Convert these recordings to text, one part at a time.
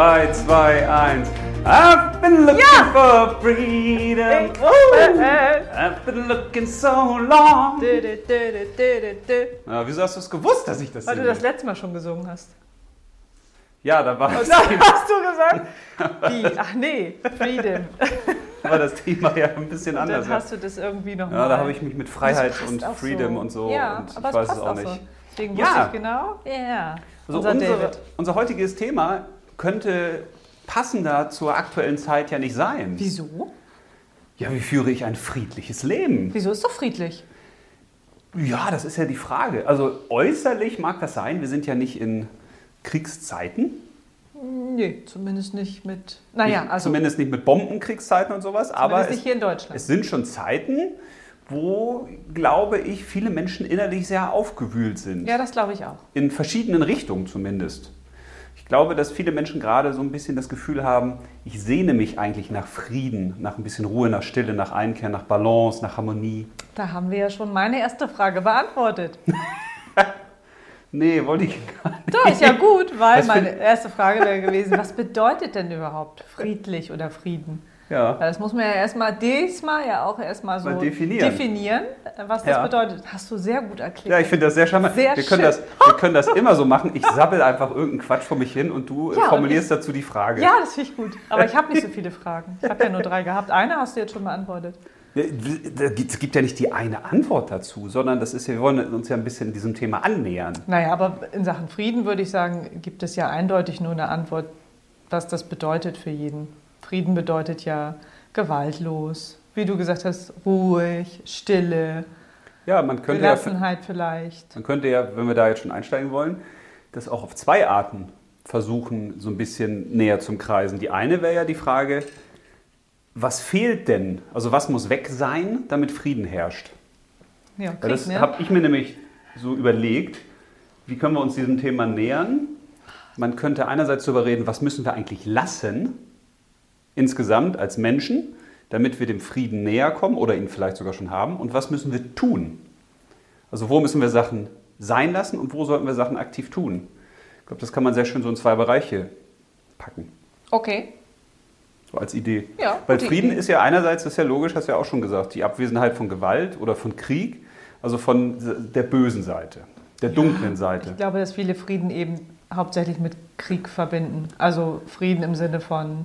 3, 2, 1. I've been looking Ja. for freedom. Oh, Äh, I've been looking so long. dü, dü, dü. Ja, wieso hast du es gewusst, dass ich das Weil du das letzte Mal schon gesungen hast. Ja, da war das, Da hast du gesagt? Wie? Ach nee, Freedom. war das Thema ja ein bisschen Und anders. dann hast du das irgendwie noch ja mal. da habe ich mich mit Freiheit und Freedom und so. Ja, und aber ich es weiß passt es auch auch nicht. so. Deswegen Ja. wusste ich genau. Ja. Also Unser unser heutiges Thema könnte passender zur aktuellen Zeit ja nicht sein. Wieso? Ja, wie führe ich ein friedliches Leben? Wieso ist doch friedlich? Ja, das ist ja die Frage. Also äußerlich mag das sein, wir sind ja nicht in Kriegszeiten. Nee, zumindest nicht mit. Naja, also. Zumindest nicht mit Bombenkriegszeiten und sowas, aber es, nicht hier in Deutschland. es sind schon Zeiten, wo, glaube ich, viele Menschen innerlich sehr aufgewühlt sind. ja, das glaube ich auch. In verschiedenen Richtungen zumindest. Ich glaube, dass viele Menschen gerade so ein bisschen das Gefühl haben, ich sehne mich eigentlich nach Frieden, nach ein bisschen Ruhe, nach Stille, nach Einkehr, nach Balance, nach Harmonie. Da haben wir ja schon meine erste Frage beantwortet. Nee, wollte ich gar nicht. Doch, ist ja gut, weil meine erste Frage wäre gewesen, was bedeutet denn überhaupt friedlich oder Frieden? Ja. Weil Das muss man ja erstmal diesmal ja auch erstmal so Mal definieren. definieren, was das Ja. bedeutet. Hast du sehr gut erklärt. Ja, ich finde das sehr charmant. Sehr wir, können schön. das, wir können das immer so machen. Ich sabbel einfach irgendeinen Quatsch vor mich hin und du äh, Ja, und formulierst dazu die Frage. ja, das finde ich gut. Aber ich habe nicht so viele Fragen. Ich habe ja nur drei gehabt. Eine hast du jetzt schon beantwortet. Es gibt ja nicht die eine Antwort dazu, sondern das ist ja, wir wollen uns ja ein bisschen diesem Thema annähern. Naja, aber in Sachen Frieden würde ich sagen, gibt es ja eindeutig nur eine Antwort, was das bedeutet für jeden. Frieden bedeutet ja gewaltlos, wie du gesagt hast, ruhig, Stille, Ja, man könnte ja, Gelassenheit vielleicht. man könnte ja, wenn wir da jetzt schon einsteigen wollen, das auch auf zwei Arten versuchen, so ein bisschen näher zum Kreisen. Die eine wäre ja die Frage, was fehlt denn? Also was muss weg sein, damit Frieden herrscht? Ja, Ja, Krieg, das ne? habe ich mir nämlich so überlegt, wie können wir uns diesem Thema nähern? Man könnte einerseits darüber reden, was müssen wir eigentlich lassen, insgesamt als Menschen, damit wir dem Frieden näher kommen oder ihn vielleicht sogar schon haben, und was müssen wir tun? Also wo müssen wir Sachen sein lassen und wo sollten wir Sachen aktiv tun? Ich glaube, das kann man sehr schön so in zwei Bereiche packen, Okay. so als Idee. Ja, Weil Frieden Idee. ist ja einerseits, das ist ja logisch, hast du ja auch schon gesagt, die Abwesenheit von Gewalt oder von Krieg, also von der bösen Seite, der dunklen Seite. Ich glaube, dass viele Frieden eben hauptsächlich mit Krieg verbinden. Also Frieden im Sinne von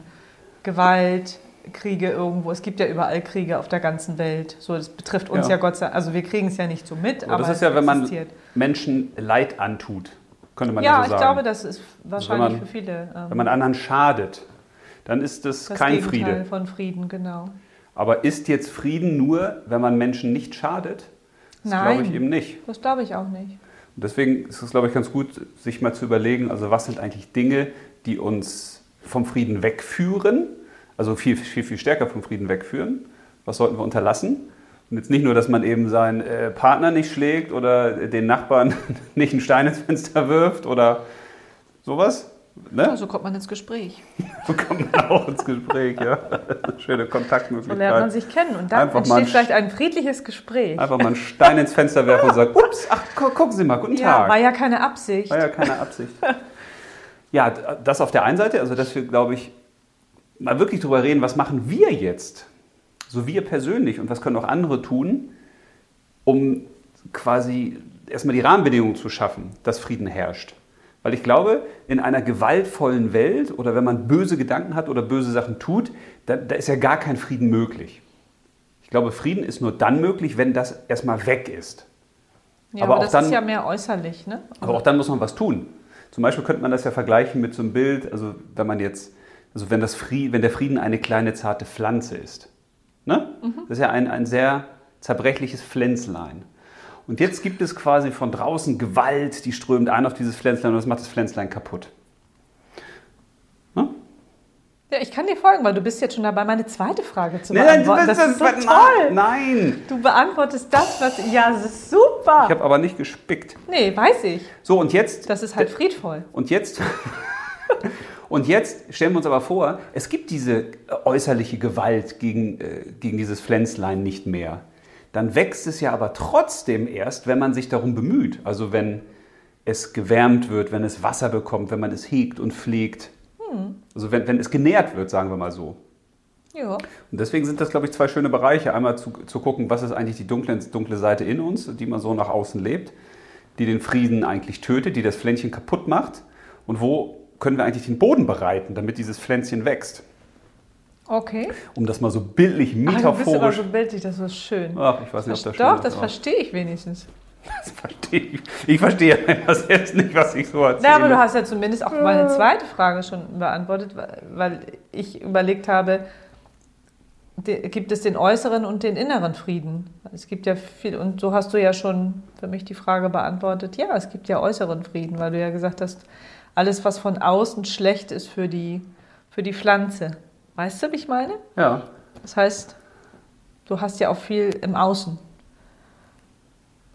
Gewalt, Kriege irgendwo. Es gibt ja überall Kriege auf der ganzen Welt. So, das betrifft uns Ja. ja, Gott sei Dank. Also wir kriegen es ja nicht so mit, Aber aber, das ist ja, wenn man existiert. Menschen Leid antut, könnte man ja, Ja, so ich sagen. glaube, das ist wahrscheinlich man- für viele ähm, wenn man anderen schadet, dann ist das, das kein Gegenteil Friede. von Frieden, genau. Aber ist jetzt Frieden nur, wenn man Menschen nicht schadet? Das glaube ich Nein. eben nicht. Das glaube ich auch nicht. Und deswegen ist es, glaube ich, ganz gut, sich mal zu überlegen, also was sind eigentlich Dinge, die uns vom Frieden wegführen, also viel, viel, viel stärker vom Frieden wegführen. Was sollten wir unterlassen? Und jetzt nicht nur, dass man eben seinen äh, Partner nicht schlägt oder den Nachbarn nicht einen Stein ins Fenster wirft oder sowas. Ne? Ja, so kommt man ins Gespräch. So kommt man auch ins Gespräch, ja. Schöne So Kontaktmöglichkeit. lernt man sich kennen und dann Einfach entsteht vielleicht ein friedliches Gespräch. Einfach mal einen Stein ins Fenster werfen und sagen, ups, ach, gu gucken Sie mal, guten Ja, Tag. war ja keine Absicht. War ja keine Absicht. Ja, das auf der einen Seite, also dass wir, glaube ich, mal wirklich drüber reden, was machen wir jetzt? So wir persönlich und was können auch andere tun, um quasi erstmal die Rahmenbedingungen zu schaffen, dass Frieden herrscht. Weil ich glaube, in einer gewaltvollen Welt oder wenn man böse Gedanken hat oder böse Sachen tut, da, da ist ja gar kein Frieden möglich. Ich glaube, Frieden ist nur dann möglich, wenn das erstmal weg ist. Ja, aber aber, das dann- ist ja mehr äußerlich, ne? Aber auch dann muss man was tun. Zum Beispiel könnte man das ja vergleichen mit so einem Bild, also wenn man jetzt, also wenn, das Frieden, wenn der Frieden eine kleine zarte Pflanze ist. Ne? Das ist ja ein, ein sehr zerbrechliches Pflänzlein. Und jetzt gibt es quasi von draußen Gewalt, die strömt ein auf dieses Pflänzlein und das macht das Pflänzlein kaputt. Ne? Ja, ich kann dir folgen, weil du bist jetzt schon dabei, meine zweite Frage zu Nein, beantworten. Das ist so nein, toll. Nein! Du beantwortest das, was... Ja, das ist super. Ich habe aber nicht gespickt. nee, weiß ich. So, und jetzt Das ist halt friedvoll. Und jetzt, und jetzt stellen wir uns aber vor, es gibt diese äh, äußerliche Gewalt gegen, äh, gegen dieses Pflänzlein nicht mehr. Dann wächst es ja aber trotzdem erst, wenn man sich darum bemüht. Also wenn es gewärmt wird, wenn es Wasser bekommt, wenn man es hegt und pflegt. Also wenn, wenn es genährt wird, sagen wir mal so. Ja. Und deswegen sind das, glaube ich, zwei schöne Bereiche. Einmal zu, zu gucken, was ist eigentlich die dunkle, dunkle Seite in uns, die man so nach außen lebt, die den Frieden eigentlich tötet, die das Pflänzchen kaputt macht. Und wo können wir eigentlich den Boden bereiten, damit dieses Pflänzchen wächst. Okay. Um das mal so bildlich, Ah, du bist metaphorisch. so bildlich, das ist schön. Ach, ich weiß nicht, ob das Doch, stimmt, das aber verstehe ich wenigstens. Das verstehe ich. Ich verstehe das jetzt nicht, was ich so erzähle. Na, aber du hast ja zumindest auch meine zweite Frage schon beantwortet, weil ich überlegt habe, gibt es den äußeren und den inneren Frieden? Es gibt ja viel, und so hast du ja schon für mich die Frage beantwortet, ja, es gibt ja äußeren Frieden, weil du ja gesagt hast, alles, was von außen schlecht ist für die, für die Pflanze. Weißt du, wie ich meine? ja. Das heißt, du hast ja auch viel im Außen,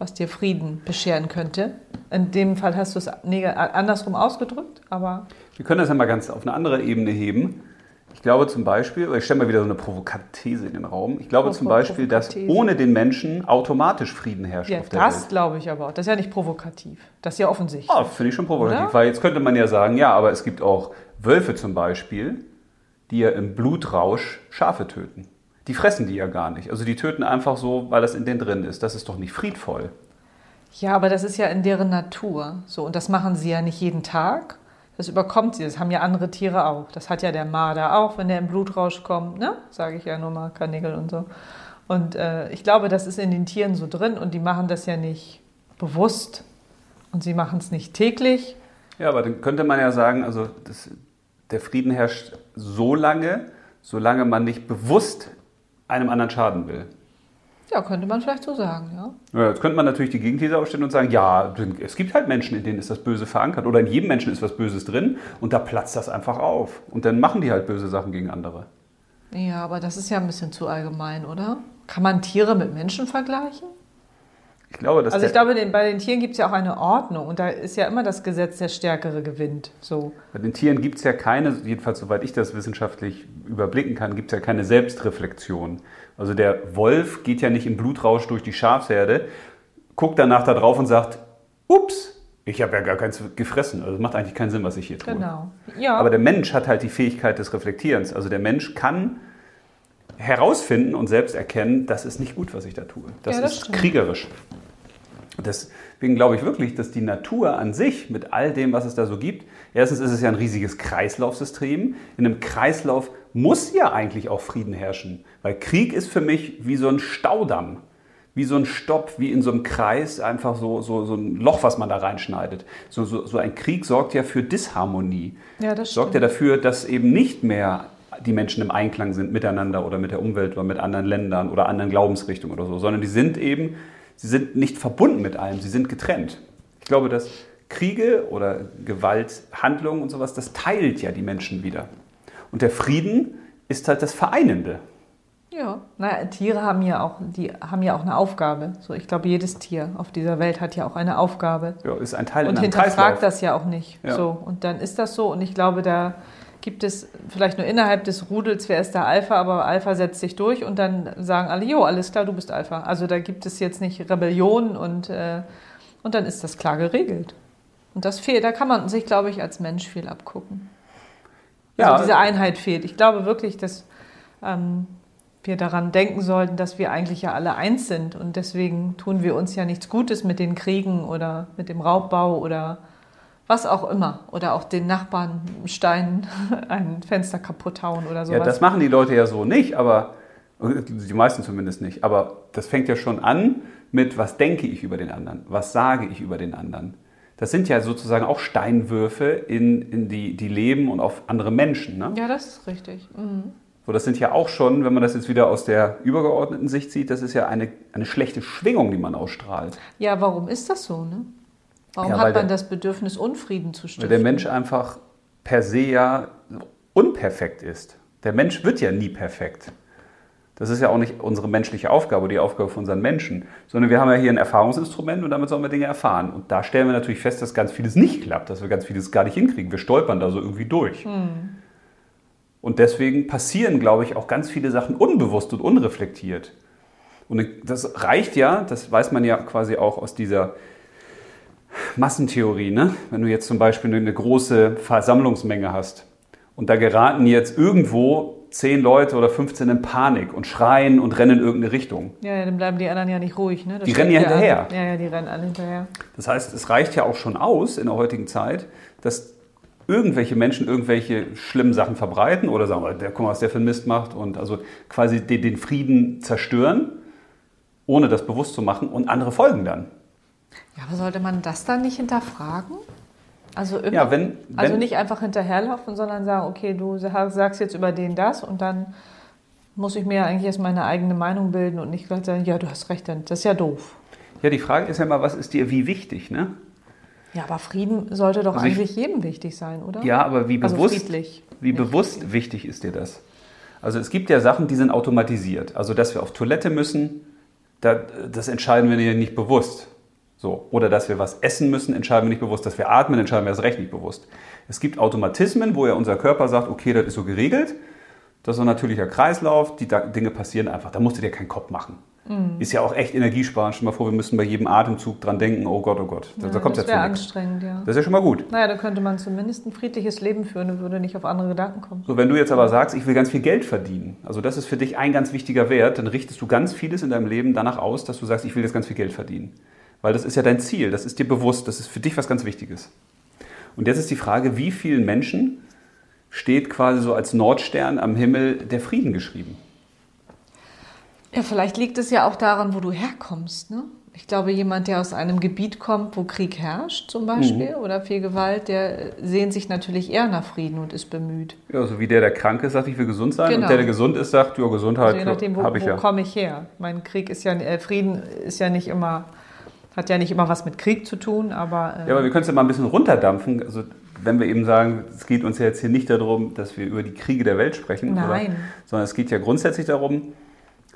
was dir Frieden bescheren könnte. In dem Fall hast du es andersrum ausgedrückt, aber Wir können das ja mal ganz auf eine andere Ebene heben. Ich glaube zum Beispiel, ich stelle mal wieder so eine Provokatese in den Raum. Ich glaube Provo- zum Beispiel, dass ohne den Menschen automatisch Frieden herrscht ja, auf der das Welt. glaube ich aber auch. Das ist ja nicht provokativ. Das ist ja offensichtlich. Ah, finde ich schon provokativ. Oder? Weil jetzt könnte man ja sagen, ja, aber es gibt auch Wölfe zum Beispiel, die ja im Blutrausch Schafe töten. Die fressen die ja gar nicht. Also die töten einfach so, weil das in denen drin ist. Das ist doch nicht friedvoll. Ja, aber das ist ja in deren Natur. So, und das machen sie ja nicht jeden Tag. Das überkommt sie. Das haben ja andere Tiere auch. Das hat ja der Marder auch, wenn der im Blutrausch kommt, ne? Sage ich ja nur mal, Karnickel und so. Und äh, ich glaube, das ist in den Tieren so drin und die machen das ja nicht bewusst und sie machen es nicht täglich. Ja, aber dann könnte man ja sagen, also das, der Frieden herrscht so lange, solange man nicht bewusst einem anderen schaden will. Ja, könnte man vielleicht so sagen, ja. Ja, jetzt könnte man natürlich die Gegenthese aufstellen und sagen, ja, es gibt halt Menschen, in denen ist das Böse verankert oder in jedem Menschen ist was Böses drin und da platzt das einfach auf. Und dann machen die halt böse Sachen gegen andere. Ja, aber das ist ja ein bisschen zu allgemein, oder? Kann man Tiere mit Menschen vergleichen? Ich glaube, dass Also ich glaube, bei den Tieren gibt es ja auch eine Ordnung und da ist ja immer das Gesetz, der Stärkere gewinnt. So. bei den Tieren gibt es ja keine, jedenfalls soweit ich das wissenschaftlich überblicken kann, gibt es ja keine Selbstreflexion. Also der Wolf geht ja nicht im Blutrausch durch die Schafsherde, guckt danach da drauf und sagt, ups, ich habe ja gar keins gefressen. Also es macht eigentlich keinen Sinn, was ich hier tue. Genau. Ja. Aber der Mensch hat halt die Fähigkeit des Reflektierens. Also der Mensch kann herausfinden und selbst erkennen, das ist nicht gut, was ich da tue. Das, Ja, das ist stimmt. kriegerisch. Deswegen glaube ich wirklich, dass die Natur an sich mit all dem, was es da so gibt, erstens ist es ja ein riesiges Kreislaufsystem. In einem Kreislauf muss ja eigentlich auch Frieden herrschen, weil Krieg ist für mich wie so ein Staudamm, wie so ein Stopp, wie in so einem Kreis, einfach so, so, so ein Loch, was man da reinschneidet. So, so, so ein Krieg sorgt ja für Disharmonie ja, das sorgt ja dafür, dass eben nicht mehr die Menschen im Einklang sind miteinander oder mit der Umwelt oder mit anderen Ländern oder anderen Glaubensrichtungen oder so, sondern die sind eben, sie sind nicht verbunden mit allem, sie sind getrennt. Ich glaube, dass Kriege oder Gewalt, Handlungen und sowas, das teilt ja die Menschen wieder. Und der Frieden ist halt das Vereinende. Ja. Naja, Tiere haben ja auch, die haben ja auch eine Aufgabe. So, ich glaube, jedes Tier auf dieser Welt hat ja auch eine Aufgabe. Ja, ist ein Teil Und hinterfragt Kreislauf. das ja auch nicht. Ja. So, und dann ist das so. Und ich glaube, da gibt es vielleicht nur innerhalb des Rudels, wer ist der Alpha, aber Alpha setzt sich durch und dann sagen alle, jo, alles klar, du bist Alpha. Also da gibt es jetzt nicht Rebellion und, äh, und dann ist das klar geregelt. Und das fehlt, da kann man sich, glaube ich, als Mensch viel abgucken. Ja. Also diese Einheit fehlt. Ich glaube wirklich, dass ähm, wir daran denken sollten, dass wir eigentlich ja alle eins sind. Und deswegen tun wir uns ja nichts Gutes mit den Kriegen oder mit dem Raubbau oder was auch immer. Oder auch den Nachbarn Stein ein Fenster kaputt hauen oder sowas. Ja, das machen die Leute ja so nicht, aber die meisten zumindest nicht. Aber das fängt ja schon an mit, was denke ich über den anderen? Was sage ich über den anderen? Das sind ja sozusagen auch Steinwürfe in, in die, die Leben und auf andere Menschen. Ne? ja, das ist richtig. Mhm. So, das sind ja auch schon, wenn man das jetzt wieder aus der übergeordneten Sicht sieht, das ist ja eine, eine schlechte Schwingung, die man ausstrahlt. Ja, warum ist das so? Ne? Warum Ja, weil hat man der- das Bedürfnis, Unfrieden zu Weil stiften? der Mensch einfach per se ja unperfekt ist. Der Mensch wird ja nie perfekt. Das ist ja auch nicht unsere menschliche Aufgabe, die Aufgabe von unseren Menschen, sondern wir haben ja hier ein Erfahrungsinstrument und damit sollen wir Dinge erfahren. Und da stellen wir natürlich fest, dass ganz vieles nicht klappt, dass wir ganz vieles gar nicht hinkriegen. Wir stolpern da so irgendwie durch. Und deswegen passieren, glaube ich, auch ganz viele Sachen unbewusst und unreflektiert. Und das reicht ja, das weiß man ja quasi auch aus dieser Massentheorie, ne? Wenn du jetzt zum Beispiel eine große Versammlungsmenge hast und da geraten jetzt irgendwo zehn Leute oder 15 in Panik und schreien und rennen in irgendeine Richtung. Ja, ja, dann bleiben die anderen ja nicht ruhig. Ne? Das Die rennen ja an. hinterher. Ja, ja, die rennen alle hinterher. Das heißt, es reicht ja auch schon aus in der heutigen Zeit, dass irgendwelche Menschen irgendwelche schlimmen Sachen verbreiten oder sagen, der, guck mal, was der für Mist macht und also quasi den, den Frieden zerstören, ohne das bewusst zu machen und andere folgen dann. Ja, aber sollte man das dann nicht hinterfragen? Also, immer, Ja, wenn- also wenn- nicht einfach hinterherlaufen, sondern sagen, okay, du sa- sagst jetzt über den das und dann muss ich mir ja eigentlich erst meine eigene Meinung bilden und nicht gleich sagen, ja, du hast recht, das ist ja doof. Ja, die Frage ist ja mal, was ist dir wie wichtig, ne? Ja, aber Frieden sollte doch Also ich- eigentlich jedem wichtig sein, oder? Ja, aber wie Also bewusst, friedlich. wie bewusst wichtig ist dir das? Also es gibt ja Sachen, die sind automatisiert. Also dass wir auf Toilette müssen, da, das entscheiden wir ja nicht bewusst. So. Oder dass wir was essen müssen, entscheiden wir nicht bewusst. Dass wir atmen, entscheiden wir erst recht nicht bewusst. Es gibt Automatismen, wo ja unser Körper sagt, okay, das ist so geregelt. Das ist ein natürlicher Kreislauf, die Dinge passieren einfach. Da musst du dir keinen Kopf machen. Mhm. Ist ja auch echt energiesparend. Stell dir mal vor, wir müssen bei jedem Atemzug dran denken, oh Gott, oh Gott. Da, da kommt das ja wäre anstrengend, ja. Das ist ja schon mal gut. Naja, da könnte man zumindest ein friedliches Leben führen und würde nicht auf andere Gedanken kommen. So, wenn du jetzt aber sagst, ich will ganz viel Geld verdienen, also das ist für dich ein ganz wichtiger Wert, dann richtest du ganz vieles in deinem Leben danach aus, dass du sagst, ich will jetzt ganz viel Geld verdienen. Weil das ist ja dein Ziel, das ist dir bewusst, das ist für dich was ganz Wichtiges. Und jetzt ist die Frage, wie vielen Menschen steht quasi so als Nordstern am Himmel der Frieden geschrieben? Ja, vielleicht liegt es ja auch daran, wo du herkommst. Ne? Ich glaube, jemand, der aus einem Gebiet kommt, wo Krieg herrscht zum Beispiel Mhm. oder viel Gewalt, der sehnt sich natürlich eher nach Frieden und ist bemüht. Ja, so wie der, der krank ist, sagt, ich will gesund sein. Genau. Und der, der gesund ist, sagt, ja, Gesundheit Also je nachdem, wo, habe ich wo ja. komme ich her. Mein Krieg ist ja, äh, Frieden ist ja nicht immer, hat ja nicht immer was mit Krieg zu tun, aber, äh, Ja, aber wir können es ja mal ein bisschen runterdampfen. Also wenn wir eben sagen, es geht uns ja jetzt hier nicht darum, dass wir über die Kriege der Welt sprechen, Nein. Oder, sondern es geht ja grundsätzlich darum,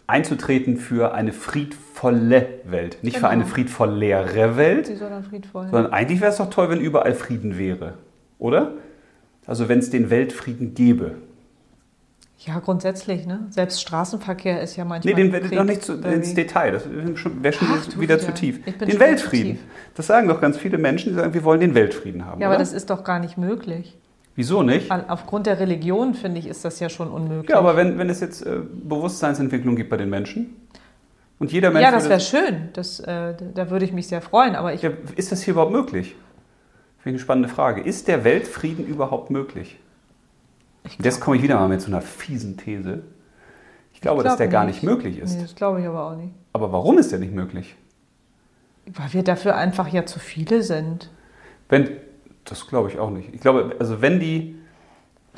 einzutreten für eine friedvolle Welt. Nicht für Genau. eine friedvollere Welt, friedvoll. sondern eigentlich wäre es doch toll, wenn überall Frieden wäre, oder? Also wenn es den Weltfrieden gäbe. Ja, grundsätzlich, ne? Selbst Straßenverkehr ist ja Nee, manchmal. den werde ich noch nicht zu, ins. Detail. Das wäre schon, wär schon Ach, wieder zu tief. Den Weltfrieden. tief. Das sagen doch ganz viele Menschen, die sagen, wir wollen den Weltfrieden haben. Ja, aber oder? das ist doch gar nicht möglich. Wieso nicht? Aufgrund der Religion, finde ich, ist das ja schon unmöglich. Ja, aber wenn, wenn es jetzt äh, Bewusstseinsentwicklung gibt bei den Menschen und jeder Mensch. ja, das wäre schön. Das, äh, da würde ich mich sehr freuen. Aber ich, ja, ist das hier überhaupt möglich? Finde ich eine spannende Frage. Ist der Weltfrieden überhaupt möglich? Ich Und jetzt komme ich wieder mal mit so einer fiesen These. Ich glaube, dass glaub der gar nicht möglich ist. Nee, das glaube ich aber auch nicht. Aber warum ist der nicht möglich? Weil wir dafür einfach ja zu viele sind. Wenn, das glaube ich auch nicht. Ich glaube, also wenn die,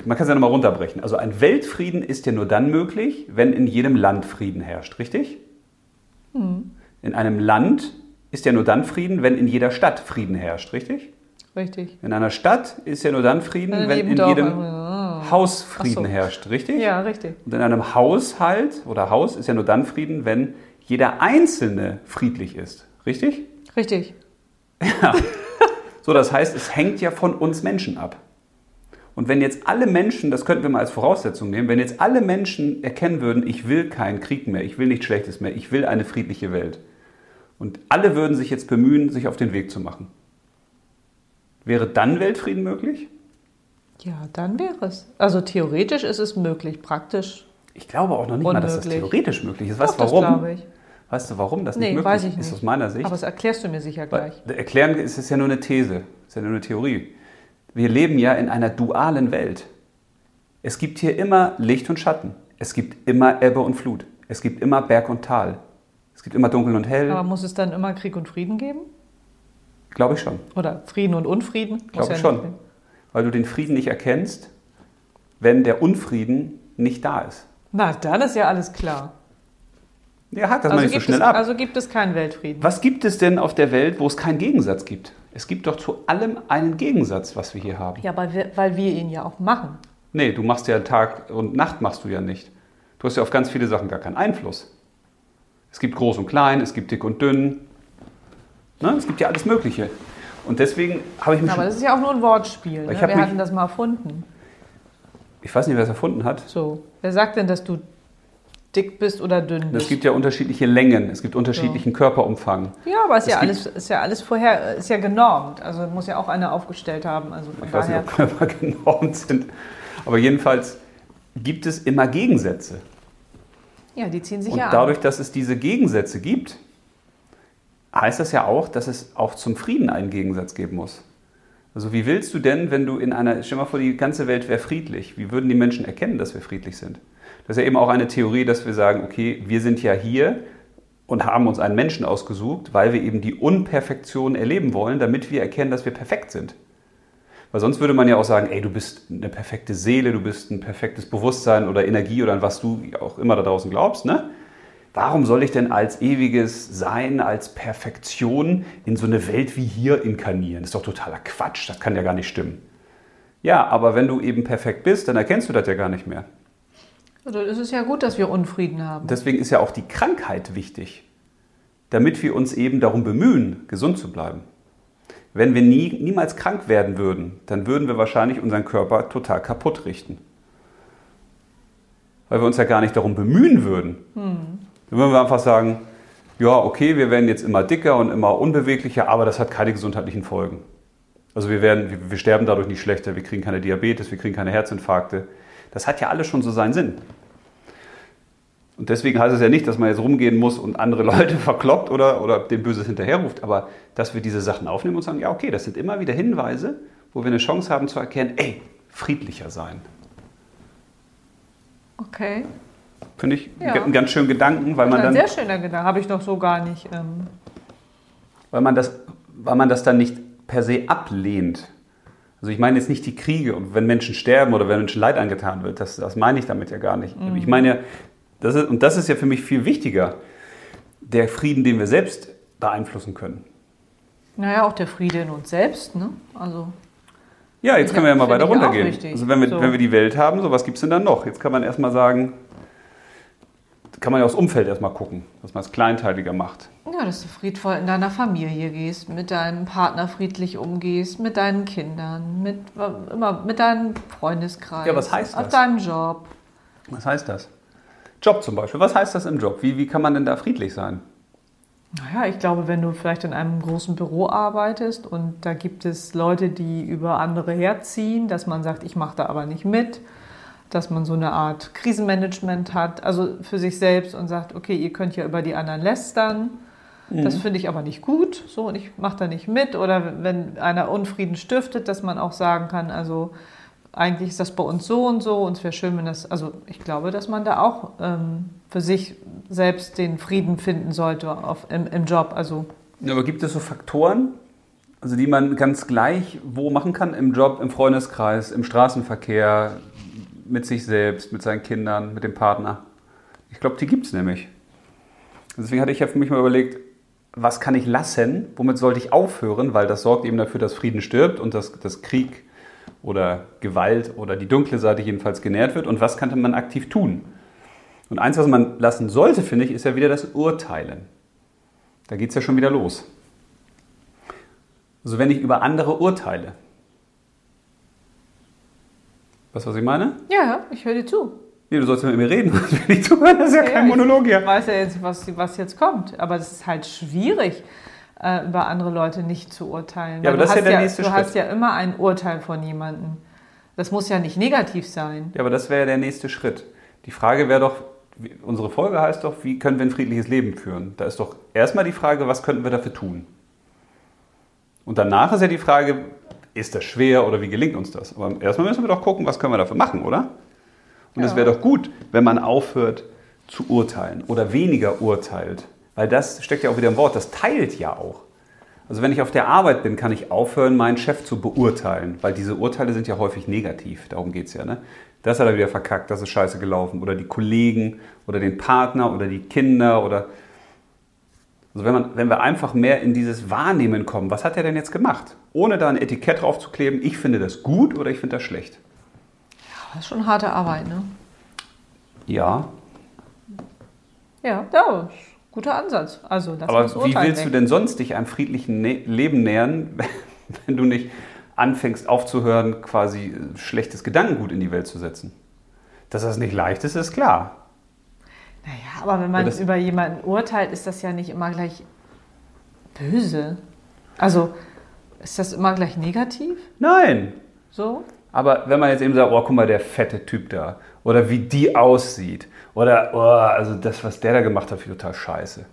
man kann es ja nochmal runterbrechen. Also ein Weltfrieden ist ja nur dann möglich, wenn in jedem Land Frieden herrscht, richtig? Hm. In einem Land ist ja nur dann Frieden, wenn in jeder Stadt Frieden herrscht, richtig? Richtig. In einer Stadt ist ja nur dann Frieden, In wenn jedem in jedem Haus Frieden Ach so. herrscht, richtig? Ja, richtig. Und in einem Haushalt oder Haus ist ja nur dann Frieden, wenn jeder Einzelne friedlich ist, richtig? Richtig. So, das heißt, es hängt ja von uns Menschen ab. Und wenn jetzt alle Menschen, das könnten wir mal als Voraussetzung nehmen, wenn jetzt alle Menschen erkennen würden, ich will keinen Krieg mehr, ich will nichts Schlechtes mehr, ich will eine friedliche Welt. Und alle würden sich jetzt bemühen, sich auf den Weg zu machen. Wäre dann Weltfrieden möglich? Ja, dann wäre es. Also theoretisch ist es möglich, praktisch. Ich glaube auch noch nicht mal, dass das Unmöglich. theoretisch möglich ist. Weißt du warum? glaube ich. Weißt du, warum das Nee, nicht möglich weiß ich ist nicht. aus meiner Sicht? Aber das erklärst du mir sicher Weil, gleich. erklären ist es ja nur eine These, ist ja nur eine Theorie. Wir leben ja in einer dualen Welt. Es gibt hier immer Licht und Schatten. Es gibt immer Ebbe und Flut. Es gibt immer Berg und Tal. Es gibt immer Dunkel und Hell. Aber muss es dann immer Krieg und Frieden geben? Glaube ich schon. Oder Frieden und Unfrieden? Glaube ja ich schon. nicht- Weil du den Frieden nicht erkennst, wenn der Unfrieden nicht da ist. Na, dann ist ja alles klar. Ja, hakt das mal Also nicht so schnell es, ab. also gibt es keinen Weltfrieden. Was gibt es denn auf der Welt, wo es keinen Gegensatz gibt? Es gibt doch zu allem einen Gegensatz, was wir hier haben. Ja, weil wir, weil wir ihn ja auch machen. Nee, du machst ja Tag und Nacht machst du ja nicht. Du hast ja auf ganz viele Sachen gar keinen Einfluss. Es gibt groß und klein, es gibt dick und dünn. Ne? Es gibt ja alles Mögliche. Und deswegen habe ich mich Aber das ist ja auch nur ein Wortspiel. Ich Ne? Wir hatten das mal erfunden. ich weiß nicht, wer es erfunden hat. So. Wer sagt denn, dass du dick bist oder dünn bist. Es gibt ja unterschiedliche Längen, es gibt unterschiedlichen Körperumfang. Ja, aber ist Es ja, alles, ist ja alles vorher, ist ja genormt. Also muss ja auch einer aufgestellt haben. Also Ich weiß nicht, ob Körper genormt sind. Aber jedenfalls gibt es immer Gegensätze. Ja, die ziehen sich Und ja dadurch, an. dass es diese Gegensätze gibt, heißt das ja auch, dass es auch zum Frieden einen Gegensatz geben muss. Also wie willst du denn, wenn du in einer, stell dir mal vor, die ganze Welt wäre friedlich, wie würden die Menschen erkennen, dass wir friedlich sind? Das ist ja eben auch eine Theorie, dass wir sagen, okay, wir sind ja hier und haben uns einen Menschen ausgesucht, weil wir eben die Unperfektion erleben wollen, damit wir erkennen, dass wir perfekt sind. Weil sonst würde man ja auch sagen, ey, du bist eine perfekte Seele, du bist ein perfektes Bewusstsein oder Energie oder an was du auch immer da draußen glaubst, ne? Warum soll ich denn als ewiges Sein, als Perfektion in so eine Welt wie hier inkarnieren? Das ist doch totaler Quatsch, das kann ja gar nicht stimmen. Ja, aber wenn du eben perfekt bist, dann erkennst du das ja gar nicht mehr. Also es ist ja gut, dass wir Unfrieden haben. Deswegen ist ja auch die Krankheit wichtig, damit wir uns eben darum bemühen, gesund zu bleiben. Wenn wir nie, niemals krank werden würden, dann würden wir wahrscheinlich unseren Körper total kaputt richten. Weil wir uns ja gar nicht darum bemühen würden. Dann würden wir einfach sagen, ja, okay, wir werden jetzt immer dicker und immer unbeweglicher, aber das hat keine gesundheitlichen Folgen. Also wir, werden, wir, sterben dadurch nicht schlechter, wir kriegen keine Diabetes, wir kriegen keine Herzinfarkte. Das hat ja alles schon so seinen Sinn. Und deswegen heißt es ja nicht, dass man jetzt rumgehen muss und andere Leute verkloppt oder, oder dem Böses hinterherruft, aber dass wir diese Sachen aufnehmen und sagen, ja, okay, das sind immer wieder Hinweise, wo wir eine Chance haben zu erkennen, ey, friedlicher sein. Okay. Finde ich Ja. einen ganz schönen Gedanken, weil man, ein dann, sehr schöner Gedanke. Habe ich noch so gar nicht. Ähm, weil, man das, weil man das dann nicht per se ablehnt. Also ich meine jetzt nicht die Kriege und wenn Menschen sterben oder wenn Menschen Leid angetan wird, das, das meine ich damit ja gar nicht. Ich meine ja, das ist, und das ist ja für mich viel wichtiger, der Frieden, den wir selbst beeinflussen können. naja, auch der Friede in uns selbst. Ne? Also Ja, jetzt können wir ja mal weiter runtergehen. Also wenn wir, So. wenn wir die Welt haben, so was gibt es denn dann noch? Jetzt kann man erstmal sagen, kann man ja aufs Umfeld erstmal gucken, dass man es kleinteiliger macht. Ja, dass du friedvoll in deiner Familie gehst, mit deinem Partner friedlich umgehst, mit deinen Kindern, mit, immer, mit deinem Freundeskreis. Ja, was heißt Auf das? deinem Job. Was heißt das? Job zum Beispiel. Was heißt das im Job? Wie, wie kann man denn da friedlich sein? Naja, ich glaube, wenn du vielleicht in einem großen Büro arbeitest und da gibt es Leute, die über andere herziehen, dass man sagt, ich mache da aber nicht mit, dass man so eine Art Krisenmanagement hat, also für sich selbst und sagt, okay, ihr könnt ja über die anderen lästern. Das finde ich aber nicht gut, so und ich mache da nicht mit. Oder wenn einer Unfrieden stiftet, dass man auch sagen kann, also eigentlich ist das bei uns so und so und es wäre schön, wenn das, also ich glaube, dass man da auch ähm, für sich selbst den Frieden finden sollte auf, im, im Job. Also Ja, aber gibt es so Faktoren, also die man ganz gleich wo machen kann? Im Job, im Freundeskreis, im Straßenverkehr, mit sich selbst, mit seinen Kindern, mit dem Partner? Ich glaube, die gibt es nämlich. Deswegen hatte ich ja für mich mal überlegt, was kann ich lassen, womit sollte ich aufhören, weil das sorgt eben dafür, dass Frieden stirbt und dass, dass Krieg oder Gewalt oder die dunkle Seite jedenfalls genährt wird und was kann man aktiv tun? Und eins, was man lassen sollte, finde ich, ist ja wieder das Urteilen. Da geht es ja schon wieder los. Also wenn ich über andere urteile. Weißt du, was ich meine? ja, ja, ich höre dir zu. Nee, du sollst ja mit mir reden. Das will ich zuhören, das ist ja kein Monolog Ich hier. weiß ja jetzt, was, was jetzt kommt, aber es ist halt schwierig, äh, über andere Leute nicht zu urteilen. Ja, aber das du ist ja der nächste Du Schritt. hast ja immer ein Urteil von jemandem. Das muss ja nicht negativ sein. Ja, aber das wäre ja der nächste Schritt. Die Frage wäre doch, unsere Folge heißt doch, wie können wir ein friedliches Leben führen? Da ist doch erstmal die Frage, was könnten wir dafür tun? Und danach ist ja die Frage, ist das schwer oder wie gelingt uns das? Aber erstmal müssen wir doch gucken, was können wir dafür machen, oder? Und es Ja. wäre doch gut, wenn man aufhört zu urteilen oder weniger urteilt. Weil das steckt ja auch wieder im Wort, das teilt ja auch. Also wenn ich auf der Arbeit bin, kann ich aufhören, meinen Chef zu beurteilen, weil diese Urteile sind ja häufig negativ, darum geht es ja. Ne? Das hat er wieder verkackt, das ist scheiße gelaufen. Oder die Kollegen oder den Partner oder die Kinder oder... Also wenn, man, wenn wir einfach mehr in dieses Wahrnehmen kommen, was hat er denn jetzt gemacht? Ohne da ein Etikett drauf zu kleben, ich finde das gut oder ich finde das schlecht. Das ist schon harte Arbeit, ne? Ja, Ja, ja, guter Ansatz. Also aber wie willst du weg. denn sonst dich einem friedlichen Ne- Leben nähern, wenn du nicht anfängst aufzuhören, quasi schlechtes Gedankengut in die Welt zu setzen? Dass das nicht leicht ist, ist klar. Naja, aber wenn man Ja, das- über jemanden urteilt, ist das ja nicht immer gleich böse. Also ist das immer gleich negativ? Nein. So? Aber wenn man jetzt eben sagt, oh, guck mal, der fette Typ da. Oder wie die aussieht. Oder, oh, also das, was der da gemacht hat, finde ich total scheiße.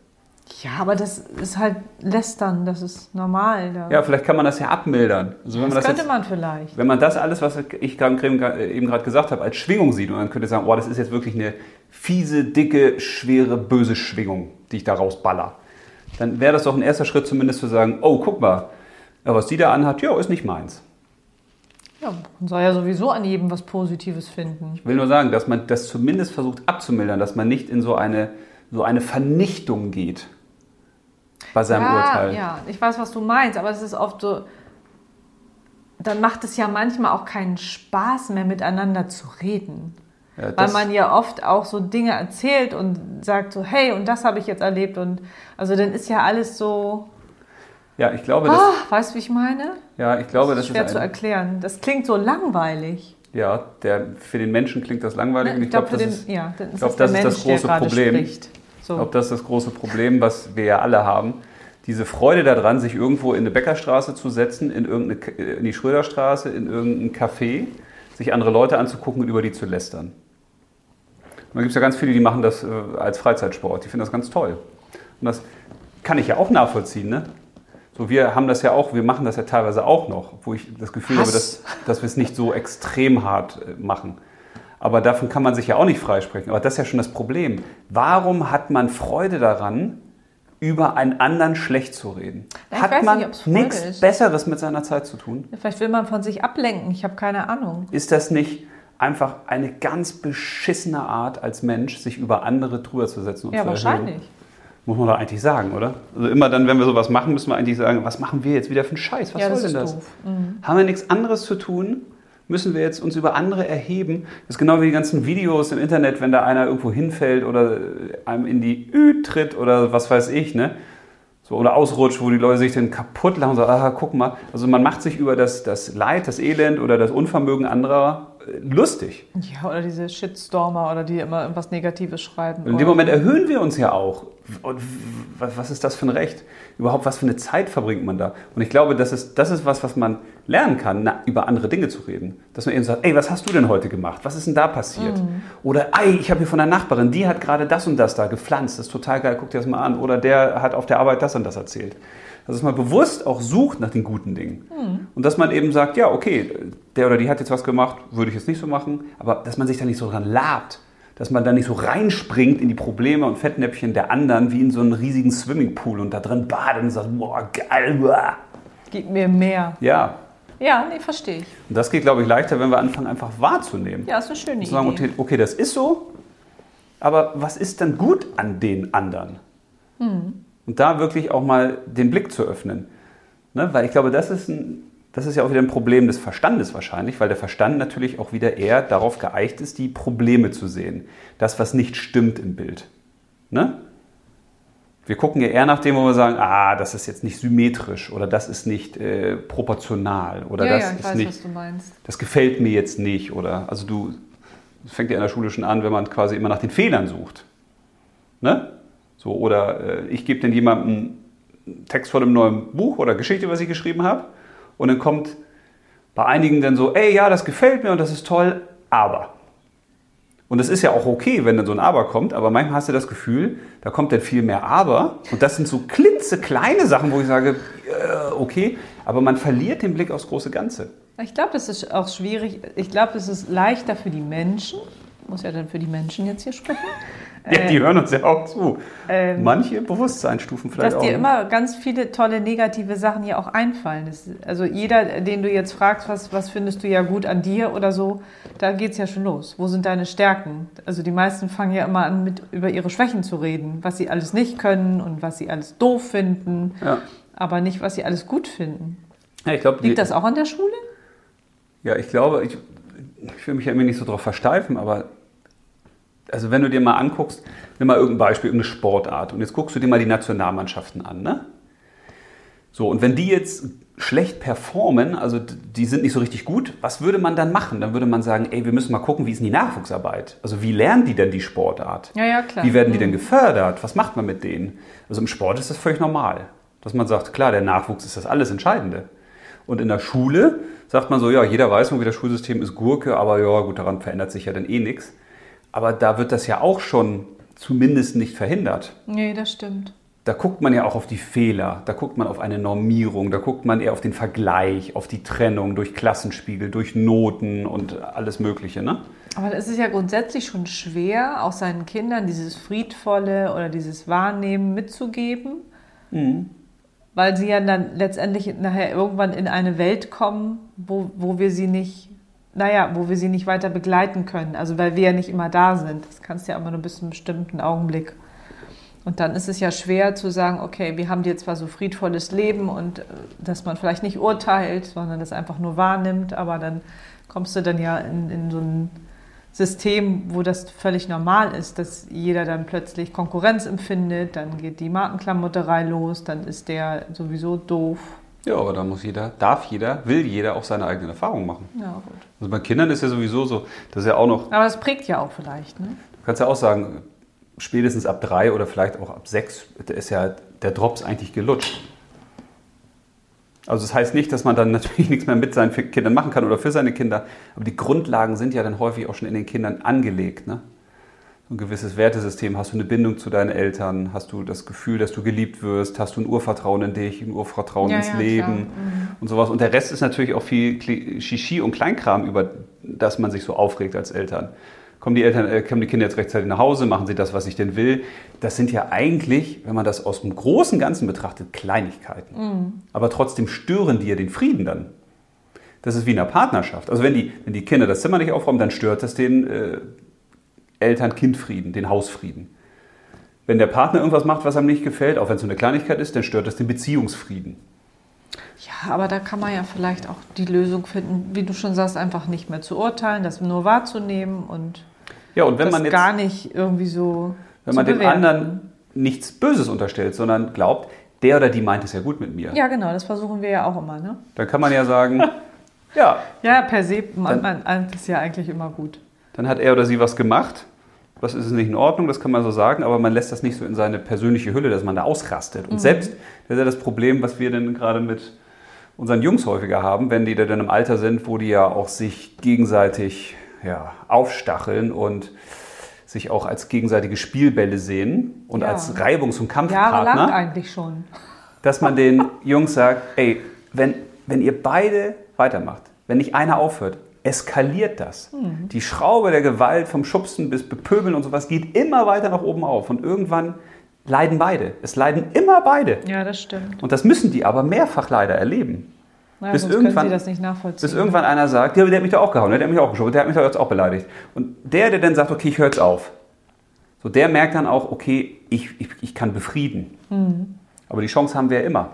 Ja, aber das ist halt lästern, das ist normal. Da. Ja, vielleicht kann man das ja abmildern. Also das das könnte jetzt, man vielleicht. Wenn man das alles, was ich gerade eben gerade gesagt habe, als Schwingung sieht und dann könnte sagen, oh, das ist jetzt wirklich eine fiese, dicke, schwere, böse Schwingung, die ich da rausballer. Dann wäre das doch ein erster Schritt zumindest zu sagen, oh, guck mal, was die da anhat, ja, ist nicht meins. Ja, man soll ja sowieso an jedem was Positives finden. Ich will nur sagen, dass man das zumindest versucht abzumildern, dass man nicht in so eine, so eine Vernichtung geht bei seinem ja, Urteil. ja, ich weiß, was du meinst, aber es ist oft so, dann macht es ja manchmal auch keinen Spaß mehr miteinander zu reden. Ja, Weil das- man ja oft auch so Dinge erzählt und sagt so, hey, und das habe ich jetzt erlebt. Und also dann ist ja alles so, ja, ich glaube, das, ah, weißt du, wie ich meine? ja, ich glaube, das ist schwer ist zu erklären. Das klingt so langweilig. ja, der, für den Menschen klingt das langweilig. Ne? ich glaube, für das ist, ja, ist glaub, das ist Mensch, das große Problem. spricht. Ich So. glaube, das ist das große Problem, was wir ja alle haben. Diese Freude daran, sich irgendwo in eine Bäckerstraße zu setzen, in, irgendeine, äh, in die Schröderstraße, in irgendein Café, sich andere Leute anzugucken und über die zu lästern. Und da gibt es ja ganz viele, die machen das äh, als Freizeitsport. Die finden das ganz toll. Und das kann ich ja auch nachvollziehen. Ne? So, wir haben das ja auch, wir machen das ja teilweise auch noch, wo ich das Gefühl Was? habe, dass, dass wir es nicht so extrem hart äh, machen. Aber davon kann man sich ja auch nicht freisprechen. Aber das ist ja schon das Problem. Warum hat man Freude daran, über einen anderen schlecht zu reden? Ja, hat man nicht, nichts ist. Besseres mit seiner Zeit zu tun? Vielleicht will man von sich ablenken. Ich habe keine Ahnung. Ist das nicht einfach eine ganz beschissene Art als Mensch, sich über andere drüber zu setzen und Ja, zu wahrscheinlich. erhöhen? Muss man doch eigentlich sagen, oder? Also immer dann, wenn wir sowas machen, müssen wir eigentlich sagen, was machen wir jetzt wieder für einen Scheiß? Was ja, soll das denn ist das? doof. Mhm. Haben wir nichts anderes zu tun? Müssen wir jetzt uns über andere erheben? Das ist genau wie die ganzen Videos im Internet, wenn da einer irgendwo hinfällt oder einem in die Ü tritt oder was weiß ich, ne? So, oder ausrutscht, wo die Leute sich dann kaputt lachen und so, ah, guck mal. Also man macht sich über das, das Leid, das Elend oder das Unvermögen anderer lustig. Ja, oder diese Shitstormer oder die immer irgendwas Negatives schreiben. Und in dem Moment erhöhen wir uns ja auch. Und was ist das für ein Recht? Überhaupt, was für eine Zeit verbringt man da? Und ich glaube, das ist, das ist was, was man lernen kann, na, über andere Dinge zu reden. Dass man eben sagt, ey, was hast du denn heute gemacht? Was ist denn da passiert? Oder, ey, ich habe hier von der Nachbarin, die hat gerade das und das da gepflanzt. Das ist total geil, guck dir das mal an. Oder der hat auf der Arbeit das und das erzählt. Dass man bewusst auch sucht nach den guten Dingen. Und dass man eben sagt, ja, okay, der oder die hat jetzt was gemacht, würde ich jetzt nicht so machen. Aber dass man sich da nicht so dran labt dass man da nicht so reinspringt in die Probleme und Fettnäpfchen der anderen wie in so einen riesigen Swimmingpool und da drin badet und sagt, boah, geil, boah. Gib mir mehr. Ja, Ja, nee, verstehe ich. und das geht, glaube ich, leichter, wenn wir anfangen, einfach wahrzunehmen. Ja, ist eine schöne Zu sagen, Idee. okay, okay, das ist so, aber was ist dann gut an den anderen? Hm. Und da wirklich auch mal den Blick zu öffnen. Ne? Weil ich glaube, das ist, ein, das ist ja auch wieder ein Problem des Verstandes wahrscheinlich, weil der Verstand natürlich auch wieder eher darauf geeicht ist, die Probleme zu sehen. Das, was nicht stimmt im Bild. Ne? Wir gucken ja eher nach dem, wo wir sagen, ah, das ist jetzt nicht symmetrisch oder das ist nicht äh, proportional oder ja, das ja, ich ist weiß, nicht was du meinst. das gefällt mir jetzt nicht. Oder also du, das fängt ja in der Schule schon an, wenn man quasi immer nach den Fehlern sucht. Ne? So, oder äh, ich gebe dann jemandem einen Text von einem neuen Buch oder Geschichte, was ich geschrieben habe, und dann kommt bei einigen dann so, ey, ja, das gefällt mir und das ist toll, aber. Und das ist ja auch okay, wenn dann so ein Aber kommt, aber manchmal hast du das Gefühl, da kommt dann viel mehr Aber. Und das sind so klitzekleine Sachen, wo ich sage, äh, okay, aber man verliert den Blick aufs große Ganze. Ich glaube, das ist auch schwierig. Ich glaube, es ist leichter für die Menschen. Muss ja dann für die Menschen jetzt hier sprechen. Ja, die hören uns ja auch zu. ähm, Manche Bewusstseinsstufen vielleicht dass auch. dir ne? immer ganz viele tolle negative Sachen ja auch einfallen. Das, also jeder, den du jetzt fragst, was, was findest du ja gut an dir oder so, da geht es ja schon los. Wo sind deine Stärken? Also die meisten fangen ja immer an, mit über ihre Schwächen zu reden, was sie alles nicht können und was sie alles doof finden, Ja. aber nicht, was sie alles gut finden. Ja, ich glaube, Liegt das auch an der Schule? ja, ich glaube, ich, ich will mich ja immer nicht so drauf versteifen, aber also wenn du dir mal anguckst, nimm mal irgendein Beispiel, irgendeine Sportart und jetzt guckst du dir mal die Nationalmannschaften an, ne? So, und wenn die jetzt schlecht performen, also die sind nicht so richtig gut, was würde man dann machen? Dann würde man sagen, ey, wir müssen mal gucken, wie ist denn die Nachwuchsarbeit? Also wie lernen die denn die Sportart? Ja, ja, klar. Wie werden die Mhm. denn gefördert? Was macht man mit denen? Also im Sport ist das völlig normal, dass man sagt, klar, der Nachwuchs ist das alles Entscheidende. Und in der Schule sagt man so, ja, jeder weiß irgendwie, das Schulsystem ist Gurke, aber ja, gut, daran verändert sich ja dann eh nichts. Aber da wird das ja auch schon zumindest nicht verhindert. Nee, das stimmt. Da guckt man ja auch auf die Fehler, da guckt man auf eine Normierung, da guckt man eher auf den Vergleich, auf die Trennung durch Klassenspiegel, durch Noten und alles Mögliche. Ne? Aber es ist ja grundsätzlich schon schwer, auch seinen Kindern dieses Friedvolle oder dieses Wahrnehmen mitzugeben, weil sie ja dann letztendlich nachher irgendwann in eine Welt kommen, wo, wo wir sie nicht, naja, wo wir sie nicht weiter begleiten können. Also weil wir ja nicht immer da sind. Das kannst du ja immer nur bis zu einem bestimmten Augenblick. Und dann ist es ja schwer zu sagen, okay, wir haben dir zwar so friedvolles Leben und äh, dass man vielleicht nicht urteilt, sondern das einfach nur wahrnimmt, aber dann kommst du dann ja in, in so ein System, wo das völlig normal ist, dass jeder dann plötzlich Konkurrenz empfindet, dann geht die Markenklamotterei los, dann ist der sowieso doof. Ja, aber da muss jeder, darf jeder, will jeder auch seine eigenen Erfahrungen machen. Ja, gut. Also bei Kindern ist ja sowieso so, das ist ja auch noch, Aber das prägt ja auch vielleicht, ne? du kannst ja auch sagen, spätestens ab drei oder vielleicht auch ab sechs ist ja der Drops eigentlich gelutscht. Also das heißt nicht, dass man dann natürlich nichts mehr mit seinen Kindern machen kann oder für seine Kinder, aber die Grundlagen sind ja dann häufig auch schon in den Kindern angelegt. Ne? Ein gewisses Wertesystem, hast du eine Bindung zu deinen Eltern, hast du das Gefühl, dass du geliebt wirst, hast du ein Urvertrauen in dich, ein Urvertrauen Ja, ins ja, Leben. Mhm. und sowas. Und der Rest ist natürlich auch viel Shishi und Kleinkram, über das man sich so aufregt als Eltern. Kommen die Eltern, äh, kommen die Kinder jetzt rechtzeitig nach Hause, machen sie das, was ich denn will? Das sind ja eigentlich, wenn man das aus dem großen Ganzen betrachtet, Kleinigkeiten. Mhm. Aber trotzdem stören die ja den Frieden dann. Das ist wie in einer Partnerschaft. Also wenn die, wenn die Kinder das Zimmer nicht aufräumen, dann stört das den äh, Eltern-Kind-Frieden, den Hausfrieden. Wenn der Partner irgendwas macht, was einem nicht gefällt, auch wenn es so eine Kleinigkeit ist, dann stört das den Beziehungsfrieden. Ja, aber da kann man ja vielleicht auch die Lösung finden, wie du schon sagst, einfach nicht mehr zu urteilen, das nur wahrzunehmen und Ja, und wenn das man jetzt, gar nicht irgendwie so wenn man dem anderen nichts Böses unterstellt, sondern glaubt, der oder die meint es ja gut mit mir, Ja, genau, das versuchen wir ja auch immer, ne? dann kann man ja sagen, ja, Ja, per se, Dann- man, ist ja eigentlich immer gut. dann hat er oder sie was gemacht. Was ist nicht in Ordnung, das kann man so sagen, aber man lässt das nicht so in seine persönliche Hülle, dass man da ausrastet. Und selbst, das ist ja das Problem, was wir denn gerade mit unseren Jungs häufiger haben, wenn die dann im Alter sind, wo die ja auch sich gegenseitig ja, aufstacheln und sich auch als gegenseitige Spielbälle sehen und Ja. als Reibungs- und Jahrelang Kampfpartner eigentlich schon. dass man den Jungs sagt, ey, wenn, wenn ihr beide weitermacht, wenn nicht einer aufhört, eskaliert das. Die Schraube der Gewalt vom Schubsen bis Bepöbeln und sowas geht immer weiter nach oben auf und irgendwann leiden beide. Es leiden immer beide. Ja, das stimmt. Und das müssen die aber mehrfach leider erleben. Ja, Bis sonst irgendwann- können sie das nicht nachvollziehen. Bis irgendwann einer sagt, ja, der hat mich doch auch gehauen, ne? der hat mich auch geschoben, der hat mich doch jetzt auch beleidigt. Und der, der dann sagt, okay, ich höre jetzt auf, so der merkt dann auch, okay, ich, ich, ich kann befrieden. Aber die Chance haben wir ja immer.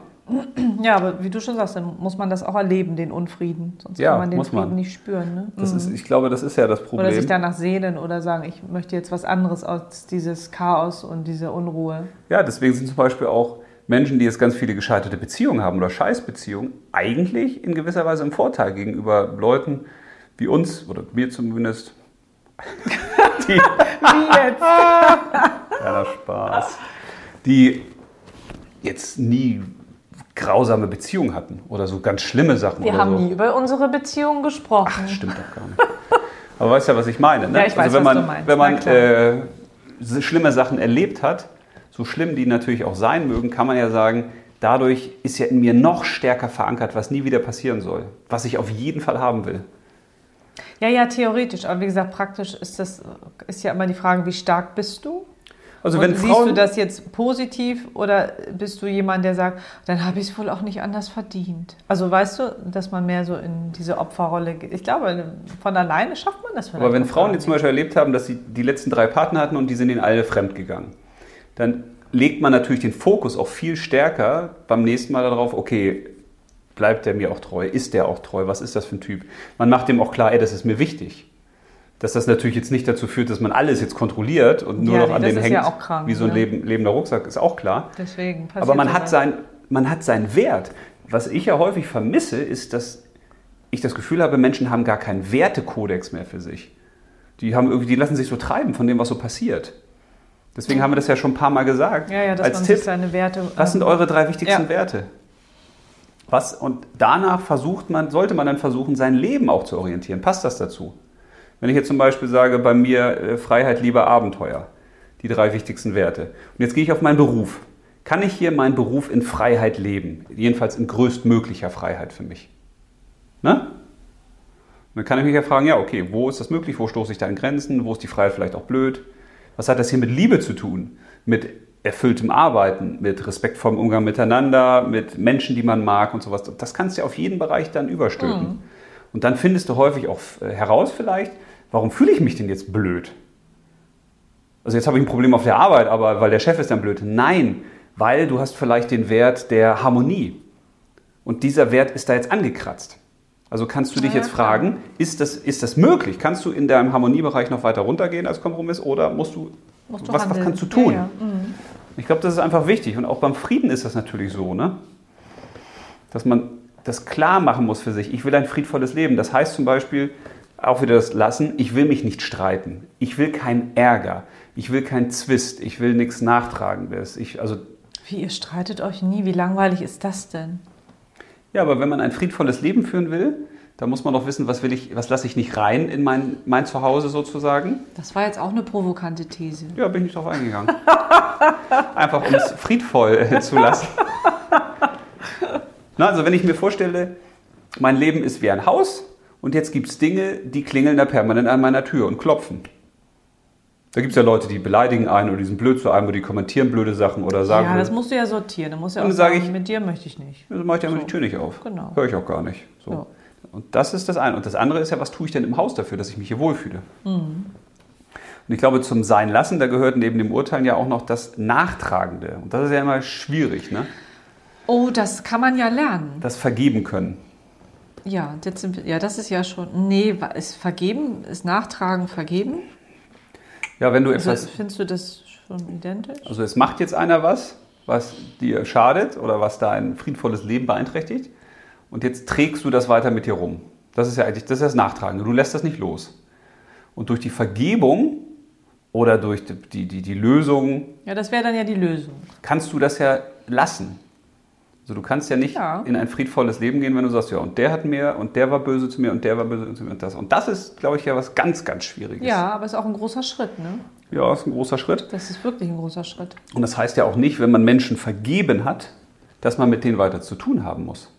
Ja, aber wie du schon sagst, dann muss man das auch erleben, den Unfrieden. Sonst Ja, kann man den muss man. Frieden nicht spüren. Ne? Das ist, ich glaube, das ist ja das Problem. Oder sich danach sehnen oder sagen, ich möchte jetzt was anderes als dieses Chaos und diese Unruhe. Ja, deswegen sind zum Beispiel auch Menschen, die jetzt ganz viele gescheiterte Beziehungen haben oder Scheißbeziehungen, eigentlich in gewisser Weise im Vorteil gegenüber Leuten wie uns oder mir zumindest. die, Wie jetzt? ja, Spaß. Die jetzt nie grausame Beziehungen hatten oder so ganz schlimme Sachen Wir haben so. nie über unsere Beziehung gesprochen. Ach, stimmt doch gar nicht. Aber weißt ja, was ich meine. Ne? Ja, ich weiß, also wenn was man, du meinst. Wenn man äh, schlimme Sachen erlebt hat, so schlimm die natürlich auch sein mögen, kann man ja sagen, dadurch ist ja in mir noch stärker verankert, was nie wieder passieren soll. Was ich auf jeden Fall haben will. Ja, ja, theoretisch. Aber wie gesagt, praktisch ist das ist ja immer die Frage, wie stark bist du? Also und wenn siehst Frauen, du das jetzt positiv oder bist du jemand, der sagt, dann habe ich es wohl auch nicht anders verdient? Also weißt du, dass man mehr so in diese Opferrolle geht. Ich glaube, von alleine schafft man das vielleicht. aber wenn Frauen jetzt zum. Beispiel erlebt haben, dass sie die letzten drei Partner hatten und die sind ihnen alle fremd gegangen, dann legt man natürlich den Fokus auch viel stärker beim nächsten Mal darauf, okay, bleibt der mir auch treu? Ist der auch treu? Was ist das für ein Typ? Man macht dem auch klar, ey, das ist mir wichtig. Dass das natürlich jetzt nicht dazu führt, dass man alles jetzt kontrolliert und nur Ja, noch nee, an das ist hängt, ja auch krank, wie so ein ne? Leben, lebender Rucksack, ist auch klar. Deswegen passiert Aber man hat sein, man hat seinen Wert. Was ich ja häufig vermisse, ist, dass ich das Gefühl habe, Menschen haben gar keinen Wertekodex mehr für sich. Die, haben irgendwie, die lassen sich so treiben von dem, was so passiert. Deswegen haben wir das ja schon ein paar Mal gesagt. Ja, ja, dass als man Tipp. sich seine Werte. Was sind ähm, eure drei wichtigsten Ja. Werte? Was, und danach versucht man, sollte man dann versuchen, sein Leben auch zu orientieren. Passt das dazu? Wenn ich jetzt zum Beispiel sage, bei mir äh, Freiheit, Liebe, Abenteuer, die drei wichtigsten Werte. Und jetzt gehe ich auf meinen Beruf. Kann ich hier meinen Beruf in Freiheit leben? Jedenfalls in größtmöglicher Freiheit für mich. Ne? Dann kann ich mich ja fragen, ja, okay, wo ist das möglich? Wo stoße ich da an Grenzen? Wo ist die Freiheit vielleicht auch blöd? Was hat das hier mit Liebe zu tun? Mit erfülltem Arbeiten, mit respektvollem Umgang miteinander, mit Menschen, die man mag und sowas. Das kannst du ja auf jeden Bereich dann überstülpen. Und dann findest du häufig auch heraus vielleicht, warum fühle ich mich denn jetzt blöd? Also jetzt habe ich ein Problem auf der Arbeit, aber weil der Chef ist dann blöd. Nein, weil du hast vielleicht den Wert der Harmonie. Und dieser Wert ist da jetzt angekratzt. Also kannst du dich Ja, jetzt fragen, ist das, ist das möglich? Kannst du in deinem Harmoniebereich noch weiter runtergehen als Kompromiss oder musst du, musst du was, was kannst du tun? Ja, ja. Mhm. Ich glaube, das ist einfach wichtig. Und auch beim Frieden ist das natürlich so, ne? dass man das klar machen muss für sich. Ich will ein friedvolles Leben. Das heißt zum Beispiel auch wieder das Lassen, ich will mich nicht streiten. Ich will keinen Ärger. Ich will keinen Zwist. Ich will nichts Nachtragendes. Ich, also, Wie, ihr streitet euch nie? Wie langweilig ist das denn? ja, aber wenn man ein friedvolles Leben führen will, dann muss man doch wissen, was, will ich, was lasse ich nicht rein in mein, mein Zuhause sozusagen. Das war jetzt auch eine provokante These. Ja, bin ich nicht drauf eingegangen. Einfach um es friedvoll zu lassen. Na, also wenn ich mir vorstelle, mein Leben ist wie ein Haus und jetzt gibt es Dinge, die klingeln da permanent an meiner Tür und klopfen. Da gibt es ja Leute, die beleidigen einen oder die sind blöd zu einem oder die kommentieren blöde Sachen oder sagen, ja, das musst du ja sortieren. Da musst du ja Und auch dann sag sagen, ich- mit dir möchte ich nicht. also mache ich einfach So. die Tür nicht auf. Genau. Höre ich auch gar nicht. So. Ja. Und das ist das eine. Und das andere ist ja, was tue ich denn im Haus dafür, dass ich mich hier wohlfühle? Mhm. Und ich glaube, zum Sein lassen, da gehört neben dem Urteilen ja auch noch das Nachtragende. Und das ist ja immer schwierig, ne? Oh, das kann man ja lernen. Das Vergeben können. Ja, jetzt sind wir, ja, das ist ja schon. Nee, ist vergeben, ist Nachtragen vergeben? Ja, wenn du Also, etwas. findest du das schon identisch? Also es macht jetzt einer was, was dir schadet oder was dein friedvolles Leben beeinträchtigt. Und jetzt trägst du das weiter mit dir rum. Das ist ja eigentlich das, ist das Nachtragende. Du lässt das nicht los. Und durch die Vergebung oder durch die, die, die Lösung Ja, das wäre dann ja die Lösung. kannst du das ja lassen. Also du kannst ja nicht Ja. in ein friedvolles Leben gehen, wenn du sagst, ja, und der hat mir und der war böse zu mir und der war böse zu mir und das. Und das ist, glaube ich, ja was ganz, ganz Schwieriges. Ja, aber ist auch ein großer Schritt, ne? Ja, ist ein großer Schritt. Das ist wirklich ein großer Schritt. Und das heißt ja auch nicht, wenn man Menschen vergeben hat, dass man mit denen weiter zu tun haben muss.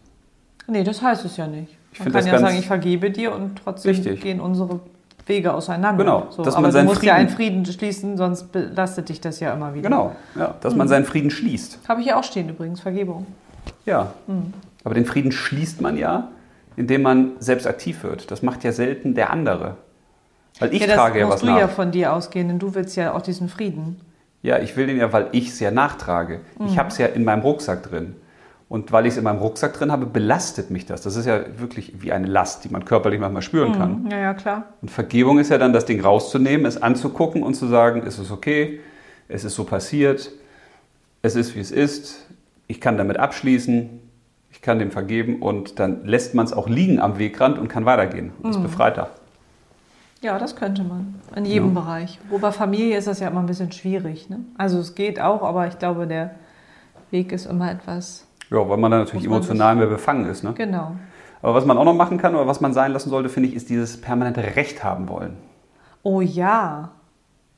Nee, das heißt es ja nicht. Ich Man kann ja sagen, ich vergebe dir und trotzdem Richtig. gehen unsere Wege auseinander. Genau, So, dass aber man du musst ja Frieden- einen Frieden schließen, sonst belastet dich das ja immer wieder. Genau, ja, dass man seinen Frieden schließt. Habe ich ja auch stehen übrigens, Vergebung. Ja, aber den Frieden schließt man ja, indem man selbst aktiv wird. Das macht ja selten der andere. Weil ich ja, das trage ja musst was du nach. ja von dir ausgehen, denn du willst ja auch diesen Frieden. Ja, ich will den ja, weil ich es ja nachtrage. Mhm. Ich habe es ja in meinem Rucksack drin. Und weil ich es in meinem Rucksack drin habe, belastet mich das. Das ist ja wirklich wie eine Last, die man körperlich manchmal spüren kann. Ja, ja, klar. Und Vergebung ist ja dann, das Ding rauszunehmen, es anzugucken und zu sagen, es ist okay, es ist so passiert, es ist wie es ist, ich kann damit abschließen, ich kann dem vergeben und dann lässt man es auch liegen am Wegrand und kann weitergehen und Mhm. ist befreiter. Ja, das könnte man. In jedem Ja. Bereich. Wo bei Familie ist das ja immer ein bisschen schwierig. Ne? Also es geht auch, aber ich glaube, der Weg ist immer etwas. Ja, weil man dann natürlich emotional mehr befangen ist. Ne? Genau. Aber was man auch noch machen kann oder was man sein lassen sollte, finde ich, ist dieses permanente Recht haben wollen. Oh ja.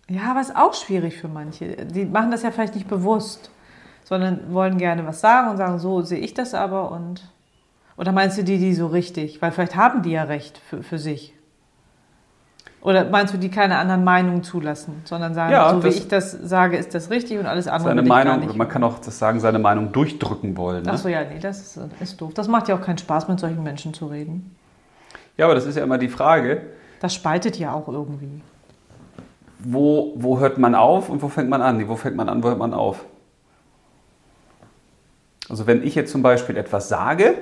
Ja, aber ist auch schwierig für manche. Die machen das ja vielleicht nicht bewusst, sondern wollen gerne was sagen und sagen, so sehe ich das aber und. Oder meinst du die, die so richtig? Weil vielleicht haben die ja recht für, für sich. Oder meinst du, die keine anderen Meinungen zulassen, sondern sagen, Ja, so wie ich das sage, ist das richtig und alles andere Seine Meinung, man kann auch das sagen, seine Meinung durchdrücken wollen. Ne? Achso, ja, nee, das ist, ist doof. Das macht ja auch keinen Spaß, mit solchen Menschen zu reden. Ja, aber das ist ja immer die Frage, Das spaltet ja auch irgendwie. wo, wo hört man auf und wo fängt man an? Wo fängt man an, wo hört man auf? Also wenn ich jetzt zum Beispiel etwas sage,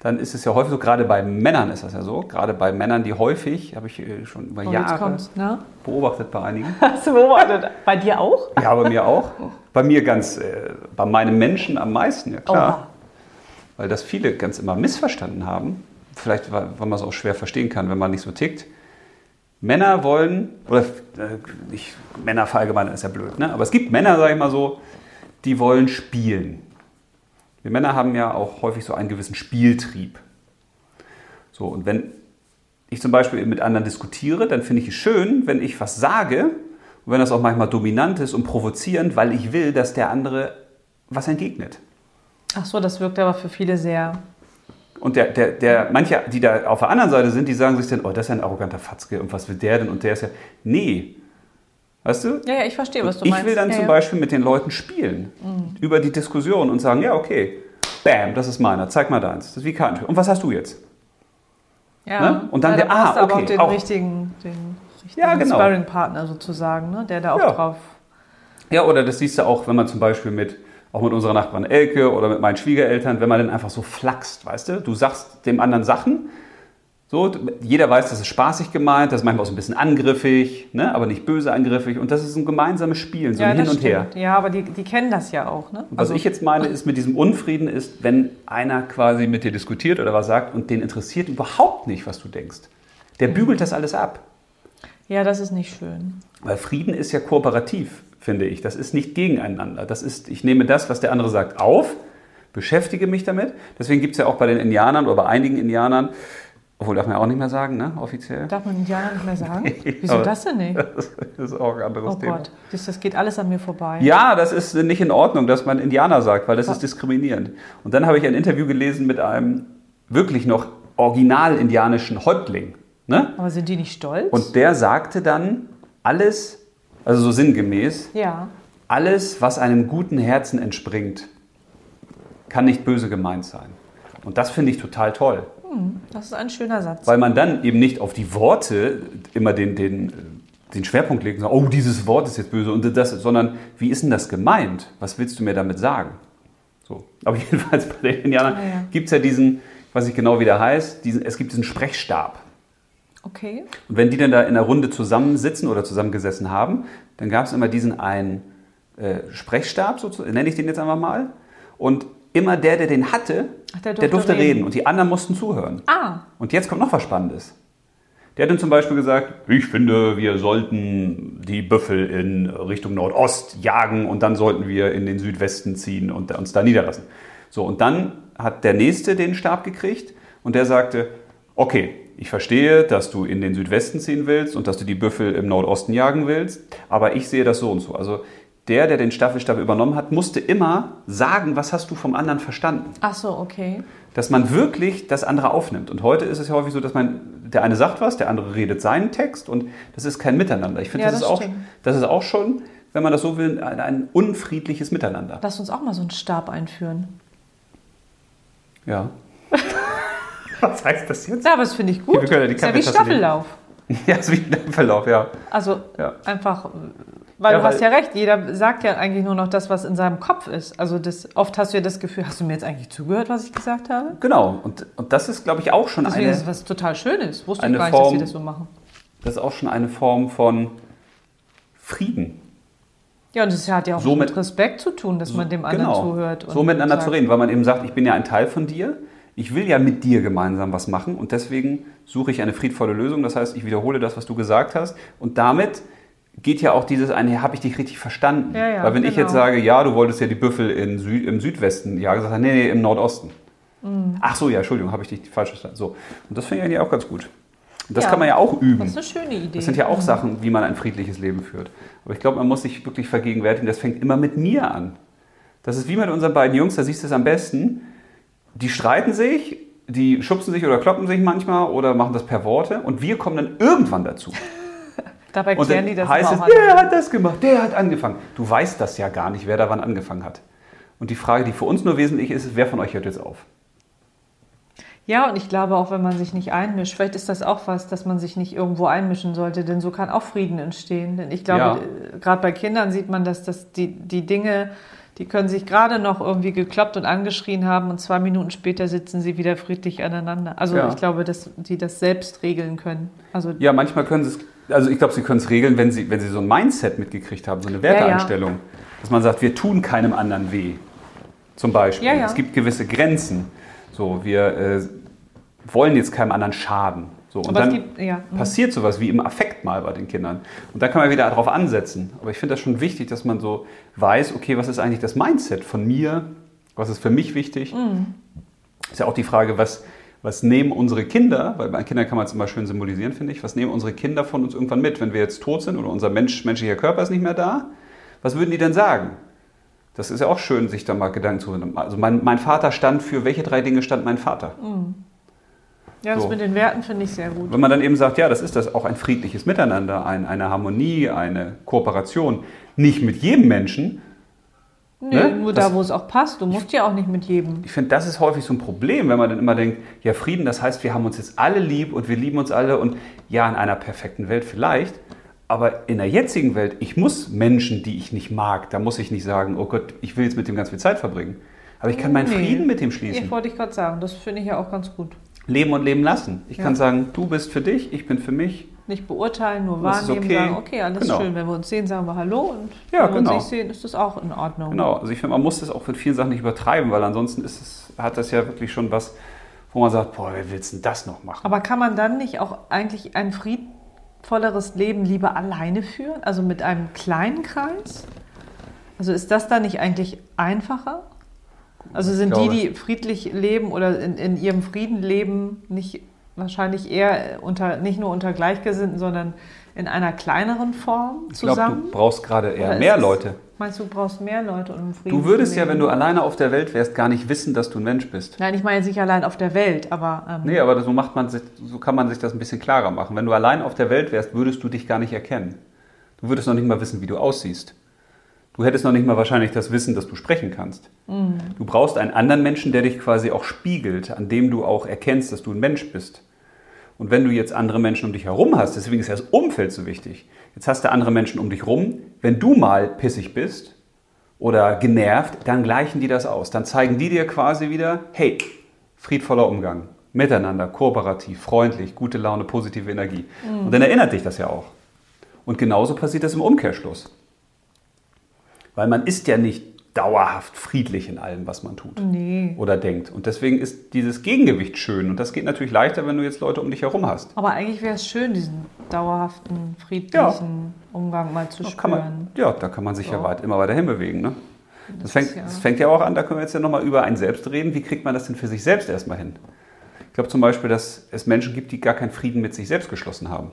dann ist es ja häufig so, gerade bei Männern ist das ja so, gerade bei Männern, die häufig, habe ich äh, schon über jetzt Jahre kommt's, ne? beobachtet bei einigen. Hast du beobachtet? Bei dir auch? Ja, bei mir auch. Bei mir ganz, äh, bei meinem Menschen am meisten, ja klar. Weil das viele ganz immer missverstanden haben. Vielleicht, weil weil man es auch schwer verstehen kann, wenn man nicht so tickt. Männer wollen, oder äh, nicht, Männer verallgemeinern ist ja blöd, ne? aber es gibt Männer, sage ich mal so, die wollen spielen. Wir Männer haben ja auch häufig so einen gewissen Spieltrieb. So, und wenn ich zum Beispiel mit anderen diskutiere, dann finde ich es schön, wenn ich was sage und wenn das auch manchmal dominant ist und provozierend, weil ich will, dass der andere was entgegnet. Ach so, das wirkt aber für viele sehr. Und der, der, der, manche, die da auf der anderen Seite sind, die sagen sich dann, oh, das ist ja ein arroganter Fatzke und was will der denn? Und der ist ja. Nee. Weißt du? Ja, ja, ich verstehe, was du ich meinst. will dann ja, zum. Beispiel mit den Leuten spielen. Über die Diskussion und sagen, ja, okay, bam, das ist meiner, zeig mal deins. Das ist wie Kartenspiel. Und was hast du jetzt? Ja. ne? Und dann ja, der- da ah, okay, auch den auch. richtigen, den richtigen Ja, genau. Sparring-Partner sozusagen, ne? der da auch Ja. drauf. Ja, oder das siehst du auch, wenn man zum Beispiel mit, auch mit unserer Nachbarin Elke oder mit meinen Schwiegereltern, wenn man dann einfach so flaxt, weißt du? Du sagst dem anderen Sachen, so, jeder weiß, das ist spaßig gemeint, das ist manchmal auch so ein bisschen angriffig, ne? aber nicht böse angriffig und das ist ein gemeinsames Spielen, so ja, ein Hin und her. stimmt. Ja, aber die, die kennen das ja auch. Ne? Was ich jetzt meine, ist mit diesem Unfrieden ist, wenn einer quasi mit dir diskutiert oder was sagt und den interessiert überhaupt nicht, was du denkst. Der bügelt das alles ab. ja, das ist nicht schön. Weil Frieden ist ja kooperativ, finde ich. Das ist nicht gegeneinander. Das ist, ich nehme das, was der andere sagt, auf, beschäftige mich damit. Deswegen gibt es ja auch bei den Indianern oder bei einigen Indianern, obwohl darf man ja auch nicht mehr sagen, ne, offiziell. Darf man Indianer nicht mehr sagen? Wieso aber- das denn nicht? Das ist auch ein anderes Oh Thema. Gott, das, das geht alles an mir vorbei. Ja, das ist nicht in Ordnung, dass man Indianer sagt, weil das ist diskriminierend. Und dann habe ich ein Interview gelesen mit einem wirklich noch original indianischen Häuptling. Ne? Aber sind die nicht stolz? Und der sagte dann, alles, also so sinngemäß, ja. alles, was einem guten Herzen entspringt, kann nicht böse gemeint sein. Und das finde ich total toll, Das ist ein schöner Satz. weil man dann eben nicht auf die Worte immer den, den, den Schwerpunkt legt und sagt, oh, dieses Wort ist jetzt böse, und das, sondern wie ist denn das gemeint? Was willst du mir damit sagen? So. Aber jedenfalls bei den Indianern Ah, ja. gibt es ja diesen, ich weiß nicht genau, wie der heißt, diesen, es gibt diesen Sprechstab. Okay. Und wenn die dann da in der Runde zusammensitzen oder zusammengesessen haben, dann gab es immer diesen einen äh, Sprechstab, so nenne ich den jetzt einfach mal. Und immer der, der den hatte, Ach, der der durfte durfte reden. reden. Und die anderen mussten zuhören. Ah, Und jetzt kommt noch was Spannendes. Der hat dann zum Beispiel gesagt, ich finde, wir sollten die Büffel in Richtung Nordost jagen und dann sollten wir in den Südwesten ziehen und uns da niederlassen. So, und dann hat der Nächste den Stab gekriegt und der sagte, okay, ich verstehe, dass du in den Südwesten ziehen willst und dass du die Büffel im Nordosten jagen willst, aber ich sehe das so und so. Also der, der den Staffelstab übernommen hat, musste immer sagen, was hast du vom anderen verstanden ach so, okay. dass man wirklich das andere aufnimmt. Und heute ist es ja häufig so, dass man, der eine sagt was, der andere redet seinen Text und das ist kein Miteinander. Ich finde, Ja, das, das ist auch, das ist auch schon, wenn man das so will, ein, ein unfriedliches Miteinander. Lass uns auch mal so einen Stab einführen. Ja. was heißt das jetzt? Ja, aber das finde ich gut. Wir können ja die ist ja wie. Staffellauf. Ja, ist wie ein Verlauf, ja. Also Ja. einfach, weil Ja, du hast weil- ja recht, jeder sagt ja eigentlich nur noch das, was in seinem Kopf ist. Also das, oft hast du ja das Gefühl, hast du mir jetzt eigentlich zugehört, was ich gesagt habe? Genau. Und, und das ist, glaube ich, auch schon Deswegen ist es eine, was total Schönes. Wusste eine ich gar nicht, dass Form- sie das so machen. das ist auch schon eine Form von Frieden. Ja, und das hat ja auch So mit- mit Respekt zu tun, dass man dem anderen zuhört. Genau. so miteinander sagt, zu reden, weil man eben sagt, ich bin ja ein Teil von dir, ich will ja mit dir gemeinsam was machen und deswegen suche ich eine friedvolle Lösung. Das heißt, ich wiederhole das, was du gesagt hast und damit geht ja auch dieses eine, habe ich dich richtig verstanden? Ja, ja, weil wenn ich genau. jetzt sage, ja, du wolltest ja die Büffel in Süd, im Südwesten jagen, sagt er, nee, nee, im Nordosten. Mhm. Ach so, ja, Entschuldigung, habe ich dich falsch verstanden. So. Und das finde ich eigentlich auch ganz gut. Und das Ja. kann man ja auch üben. Das ist eine schöne Idee. Das sind ja auch Mhm. Sachen, wie man ein friedliches Leben führt. Aber ich glaube, man muss sich wirklich vergegenwärtigen, das fängt immer mit mir an. Das ist wie mit unseren beiden Jungs, da siehst du es am besten. Die streiten sich, die schubsen sich oder kloppen sich manchmal oder machen das per Worte und wir kommen dann irgendwann dazu. Dabei Und klären die das heißt es, immer auch der hat das gemacht, der hat angefangen. Du weißt das ja gar nicht, wer da wann angefangen hat. Und die Frage, die für uns nur wesentlich ist, ist, wer von euch hört jetzt auf? Ja, und ich glaube auch, wenn man sich nicht einmischt, vielleicht ist das auch was, dass man sich nicht irgendwo einmischen sollte, denn so kann auch Frieden entstehen. Denn ich glaube, Ja. äh, gerade bei Kindern sieht man, dass das die, die Dinge Die können sich gerade noch irgendwie gekloppt und angeschrien haben und zwei Minuten später sitzen sie wieder friedlich aneinander. Also Ja. ich glaube, dass die das selbst regeln können. Also Ja, manchmal können sie es, also ich glaube, sie können es regeln, wenn sie, wenn sie so ein Mindset mitgekriegt haben, so eine Werteeinstellung. Dass man sagt, wir tun keinem anderen weh. Zum Beispiel. Ja, ja. Es gibt gewisse Grenzen. So, wir äh, wollen jetzt keinem anderen schaden. So, und Aber dann gibt- ja. Mhm. passiert sowas wie im Affekt mal bei den Kindern. Und da kann man wieder darauf ansetzen. Aber ich finde das schon wichtig, dass man so weiß, okay, was ist eigentlich das Mindset von mir? Was ist für mich wichtig? Mhm. Ist ja auch die Frage, was, was nehmen unsere Kinder, weil bei Kindern kann man es immer schön symbolisieren, finde ich, was nehmen unsere Kinder von uns irgendwann mit, wenn wir jetzt tot sind oder unser Mensch, menschlicher Körper ist nicht mehr da? Was würden die denn sagen? Das ist ja auch schön, sich da mal Gedanken zu machen. Also mein, mein Vater stand für, welche drei Dinge stand mein Vater? ja, das so. mit den Werten finde ich sehr gut. Wenn man dann eben sagt, ja, das ist das auch ein friedliches Miteinander, ein, eine Harmonie, eine Kooperation. Nicht mit jedem Menschen. Nee, ne? nur Das- da, wo es auch passt. Du musst ja auch nicht mit jedem. Ich finde, das ist häufig so ein Problem, wenn man dann immer denkt, ja, Frieden, das heißt, wir haben uns jetzt alle lieb und wir lieben uns alle und ja, in einer perfekten Welt vielleicht. Aber in der jetzigen Welt, ich muss Menschen, die ich nicht mag, da muss ich nicht sagen, oh Gott, ich will jetzt mit dem ganz viel Zeit verbringen. Aber ich kann meinen Nee. Frieden mit dem Ich schließen. wollte ich gerade sagen, das finde ich ja auch ganz gut. Leben und leben lassen. Ich Ja. kann sagen, du bist für dich, ich bin für mich. Nicht beurteilen, nur Das wahrnehmen, okay. sagen, okay, alles Genau. schön. Wenn wir uns sehen, sagen wir Hallo und Ja, wenn wir genau. uns nicht sehen, ist das auch in Ordnung. Genau, also ich finde, man muss das auch mit vielen Sachen nicht übertreiben, weil ansonsten ist es, hat das ja wirklich schon was, wo man sagt, boah, wer willst denn das noch machen? Aber kann man dann nicht auch eigentlich ein friedvolleres Leben lieber alleine führen? Also mit einem kleinen Kreis? Also ist das dann nicht eigentlich einfacher? Also sind glaube- die, die friedlich leben oder in, in ihrem Frieden leben, nicht wahrscheinlich eher unter, nicht nur unter Gleichgesinnten, sondern in einer kleineren Form Ich glaube, zusammen? du brauchst gerade eher Oder mehr Leute. Meinst du, du brauchst mehr Leute, um Frieden Du würdest ja, wenn du alleine auf der Welt wärst, gar nicht wissen, dass du ein Mensch bist. Nein, ich meine jetzt nicht allein auf der Welt, aber ähm, Nee, aber so macht man sich, so kann man sich das ein bisschen klarer machen. Wenn du allein auf der Welt wärst, würdest du dich gar nicht erkennen. Du würdest noch nicht mal wissen, wie du aussiehst. Du hättest noch nicht mal wahrscheinlich das Wissen, dass du sprechen kannst. Du brauchst einen anderen Menschen, der dich quasi auch spiegelt, an dem du auch erkennst, dass du ein Mensch bist. Und wenn du jetzt andere Menschen um dich herum hast, deswegen ist ja das Umfeld so wichtig. Jetzt hast du andere Menschen um dich rum. Wenn du mal pissig bist oder genervt, dann gleichen die das aus. Dann zeigen die dir quasi wieder, hey, friedvoller Umgang, miteinander, kooperativ, freundlich, gute Laune, positive Energie. Und dann erinnert dich das ja auch. Und genauso passiert das im Umkehrschluss. Weil man ist ja nicht dauerhaft friedlich in allem, was man tut nee. oder denkt. Und deswegen ist dieses Gegengewicht schön. Und das geht natürlich leichter, wenn du jetzt Leute um dich herum hast. Aber eigentlich wäre es schön, diesen dauerhaften, friedlichen Umgang mal zu Da spüren. man, ja, da kann man sich ja So. weit, immer weiter hinbewegen. Ne? Das, fängt, ist ja- das fängt ja auch an, da können wir jetzt ja nochmal über ein Selbst reden. Wie kriegt man das denn für sich selbst erstmal hin? Ich glaube zum Beispiel, dass es Menschen gibt, die gar keinen Frieden mit sich selbst geschlossen haben.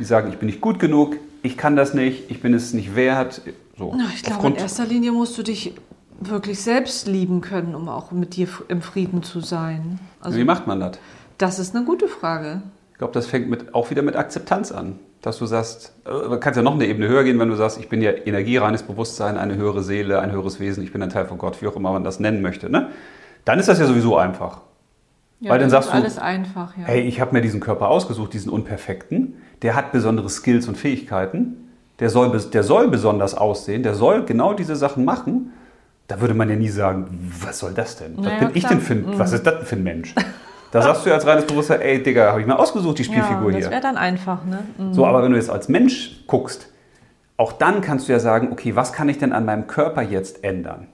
Die sagen, ich bin nicht gut genug, ich kann das nicht, ich bin es nicht wert. So, Na, ich glaube, in erster Linie musst du dich wirklich selbst lieben können, um auch mit dir im Frieden zu sein. Also Wie macht man das? das ist eine gute Frage. Ich glaube, das fängt mit, auch wieder mit Akzeptanz an. Dass du sagst, äh, du kannst ja noch eine Ebene höher gehen, wenn du sagst, ich bin ja energiereines Bewusstsein, eine höhere Seele, ein höheres Wesen, ich bin ein Teil von Gott, wie auch immer man das nennen möchte. Ne? Dann ist das ja sowieso einfach. Ja, Weil dann sagst ist du, alles einfach, ja. Hey, ich habe mir diesen Körper ausgesucht, diesen unperfekten, der hat besondere Skills und Fähigkeiten, der soll, der soll besonders aussehen, der soll genau diese Sachen machen. Da würde man ja nie sagen, was soll das denn? Was Ja, bin ich klar. Mhm. denn für ein, was ist das denn für ein Mensch? Da sagst du ja als reines Bewusstsein, ey Digga, habe ich mir ausgesucht, die ja, Spielfigur das hier. wäre dann einfach, ne? Mhm. So, aber wenn du jetzt als Mensch guckst, auch dann kannst du ja sagen, okay, was kann ich denn an meinem Körper jetzt ändern?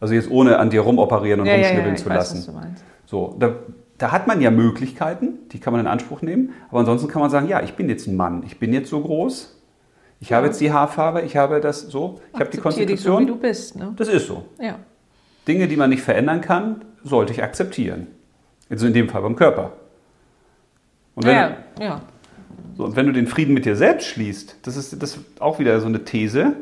Also jetzt ohne an dir rumoperieren und ja, ja, ja, rumschnibbeln ich zu weiß, lassen. was du meinst. So, da, da hat man ja Möglichkeiten, die kann man in Anspruch nehmen, aber ansonsten kann man sagen, ja, ich bin jetzt ein Mann, ich bin jetzt so groß, ich habe jetzt die Haarfarbe, ich habe das so, ich habe die Akzeptier dich so, wie Konstitution. du bist, ne? das ist so. Ja. Dinge, die man nicht verändern kann, sollte ich akzeptieren. Also in dem Fall beim Körper. Und wenn, Ja, ja. so, und wenn du den Frieden mit dir selbst schließt, das ist, das ist auch wieder so eine These.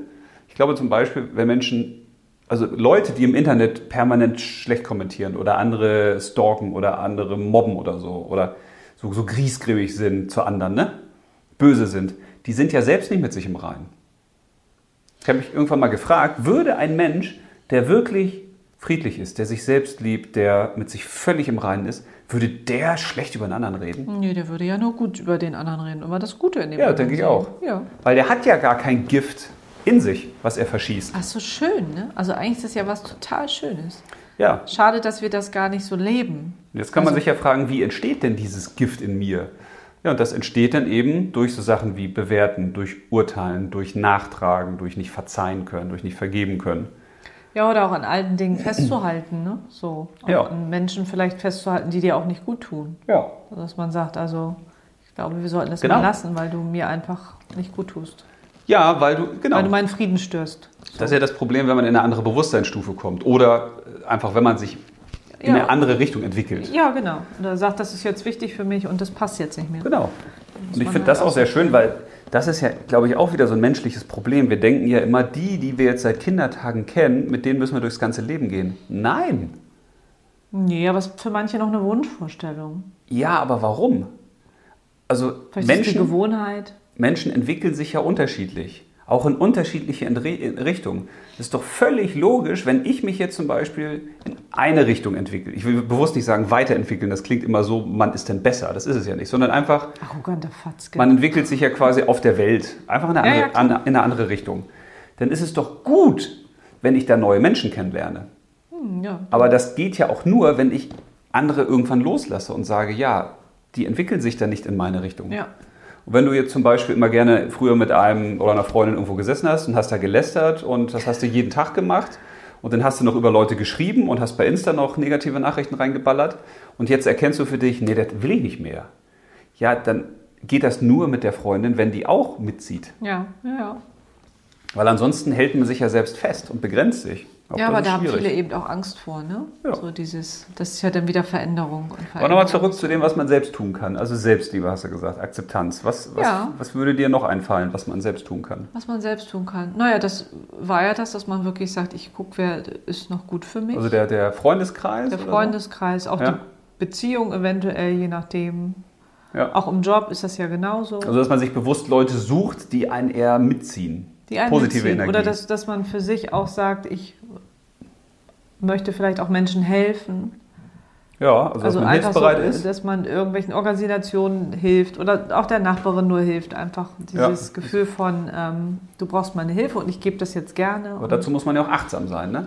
Ich glaube zum Beispiel, wenn Menschen, also Leute, die im Internet permanent schlecht kommentieren oder andere stalken oder andere mobben oder so oder so, so griesgrämig sind zu anderen, ne? böse sind, die sind ja selbst nicht mit sich im Reinen. Ich habe mich irgendwann mal gefragt, würde ein Mensch, der wirklich friedlich ist, der sich selbst liebt, der mit sich völlig im Reinen ist, würde der schlecht über einen anderen reden? Nee, der würde ja nur gut über den anderen reden. Immer das Gute in dem Ja, denke ich auch. Ja. Weil der hat ja gar kein Gift in sich, was er verschießt. Ach so schön, ne? Also eigentlich ist das ja was total Schönes. Ja, Schade, dass wir das gar nicht so leben. jetzt kann man Also- sich ja fragen, wie entsteht denn dieses Gift in mir? Ja, und das entsteht dann eben durch so Sachen wie Bewerten, durch Urteilen, durch Nachtragen, durch nicht verzeihen können, durch nicht vergeben können. Ja, oder auch an alten Dingen festzuhalten, ne? So. Ja. an Menschen vielleicht festzuhalten, die dir auch nicht gut tun. Ja. Dass man sagt, also ich glaube, wir sollten das Genau. mal lassen, weil du mir einfach nicht gut tust. Ja, weil du, genau. Weil du meinen Frieden störst. So. Das ist ja das Problem, wenn man in eine andere Bewusstseinsstufe kommt oder äh, einfach, wenn man sich in Ja. eine andere Richtung entwickelt. ja, genau. Und er sagt, das ist jetzt wichtig für mich und das passt jetzt nicht mehr. Genau. Und ich finde halt das auch auch sehr schön, weil das ist ja, glaube ich, auch wieder so ein menschliches Problem. Wir denken ja immer, die, die wir jetzt seit Kindertagen kennen, mit denen müssen wir durchs ganze Leben gehen. Nein. Nee, aber es ist für manche noch eine Wunschvorstellung. Ja, aber warum? Also Vielleicht Menschen. Menschen entwickeln sich ja unterschiedlich. Auch in unterschiedliche Richtungen. Es ist doch völlig logisch, wenn ich mich jetzt zum Beispiel in eine Richtung entwickle. Ich will bewusst nicht sagen weiterentwickeln, das klingt immer so, man ist denn besser. Das ist es ja nicht, sondern einfach, Arroganter Fatzke. man entwickelt sich ja quasi auf der Welt. Einfach in eine Ja, ja, andere, an, in eine andere Richtung. Dann ist es doch gut, wenn ich da neue Menschen kennenlerne. Hm, ja. Aber das geht ja auch nur, wenn ich andere irgendwann loslasse und sage, ja, die entwickeln sich dann nicht in meine Richtung. ja. Und wenn du jetzt zum Beispiel immer gerne früher mit einem oder einer Freundin irgendwo gesessen hast und hast da gelästert und das hast du jeden Tag gemacht und dann hast du noch über Leute geschrieben und hast bei Insta noch negative Nachrichten reingeballert und jetzt erkennst du für dich, nee, das will ich nicht mehr. Ja, dann geht das nur mit der Freundin, wenn die auch mitzieht. Ja, ja, ja. Weil ansonsten hält man sich ja selbst fest und begrenzt sich. Auch ja, aber da haben schwierig. viele eben auch Angst vor, ne? Ja. So dieses, das ist ja dann wieder Veränderung. Und Aber Veränderung. nochmal zurück zu dem, was man selbst tun kann. Also Selbstliebe hast du gesagt, Akzeptanz. Was, was, Ja. was würde dir noch einfallen, was man selbst tun kann? Was man selbst tun kann. Naja, das war ja das, dass man wirklich sagt, ich gucke, wer ist noch gut für mich. Also der, der Freundeskreis? der Freundeskreis, auch Ja. die Beziehung eventuell, je nachdem. Ja. Auch im Job ist das ja genauso. Also dass man sich bewusst Leute sucht, die einen eher mitziehen. die einen positive mitziehen. Energie. Oder dass, dass man für sich auch sagt, ich möchte vielleicht auch Menschen helfen. Ja, also dass Also man einfach hilfsbereit so, ist. dass man irgendwelchen Organisationen hilft oder auch der Nachbarin nur hilft. Einfach dieses Ja. Gefühl von, ähm, du brauchst meine Hilfe und ich gebe das jetzt gerne. Aber dazu muss man ja auch achtsam sein, ne?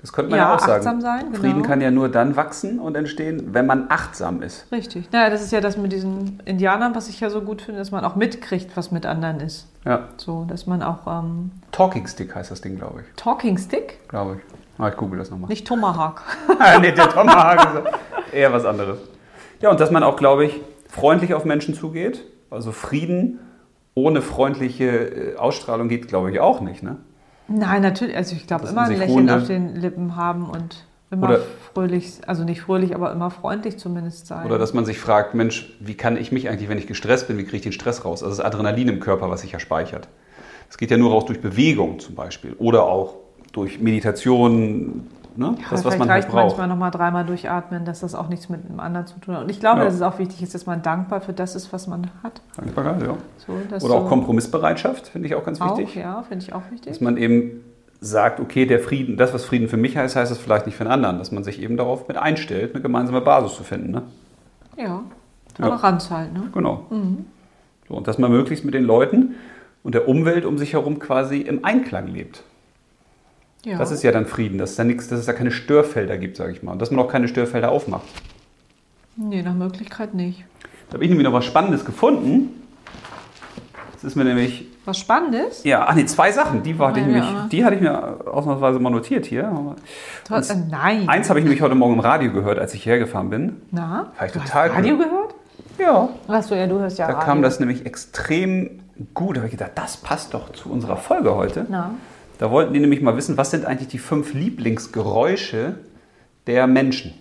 Das könnte man ja, Ja, auch sagen. sein, genau. Frieden kann ja nur dann wachsen und entstehen, wenn man achtsam ist. Richtig. Naja, das ist ja das mit diesen Indianern, was ich ja so gut finde, dass man auch mitkriegt, was mit anderen ist. Ja. So, dass man auch ähm, Talking Stick heißt das Ding, glaube ich. Talking Stick, Glaube ich. Ah, ich google das nochmal. nicht Tomahawk. nee, der Tomahawk ist eher was anderes. Ja, und dass man auch, glaube ich, freundlich auf Menschen zugeht. Also Frieden ohne freundliche äh, Ausstrahlung geht, glaube ich, auch nicht, ne? Nein, natürlich. Also ich glaube, immer in ein Lächeln auf den Lippen haben und immer Oder- fröhlich, also nicht fröhlich, aber immer freundlich zumindest sein. Oder dass man sich fragt, Mensch, wie kann ich mich eigentlich, wenn ich gestresst bin, wie kriege ich den Stress raus? Also das Adrenalin im Körper, was sich ja speichert. Das geht ja nur raus durch Bewegung zum Beispiel oder auch durch Meditation, ne? ja, das, was man halt braucht. manchmal nochmal dreimal durchatmen, dass das auch nichts mit dem anderen zu tun hat. Und ich glaube, Ja. dass es auch wichtig ist, dass man dankbar für das ist, was man hat. Dankbarkeit, ja. So, Oder auch Kompromissbereitschaft, finde ich auch ganz Auch, wichtig. ja, finde ich auch wichtig. Dass man eben sagt, okay, der Frieden, das, was Frieden für mich heißt, heißt es vielleicht nicht für einen anderen. Dass man sich eben darauf mit einstellt, eine gemeinsame Basis zu finden. Ne? Ja, Toleranz halt, ne? Genau. Mhm. So, und dass man möglichst mit den Leuten und der Umwelt um sich herum quasi im Einklang lebt. Ja. Das ist ja dann Frieden, dass es da nichts, dass es da keine Störfelder gibt, sage ich mal. Und dass man auch keine Störfelder aufmacht. nee, nach Möglichkeit nicht. Da habe ich nämlich noch was Spannendes gefunden. Das ist mir nämlich, Was Spannendes? ja, ach nee, zwei Sachen. Die, war, die, Ja, nämlich, die hatte ich mir ausnahmsweise mal notiert hier. Hast, äh, nein. Eins habe ich nämlich heute Morgen im Radio gehört, als ich hergefahren bin. Na? War ich Du hast total Radio cool. gehört? Ja. Achso, ja, du hörst ja Da Radio. kam das nämlich extrem gut. Da habe ich gedacht, das passt doch zu unserer Folge heute. Na? Da wollten die nämlich mal wissen, was sind eigentlich die fünf Lieblingsgeräusche der Menschen?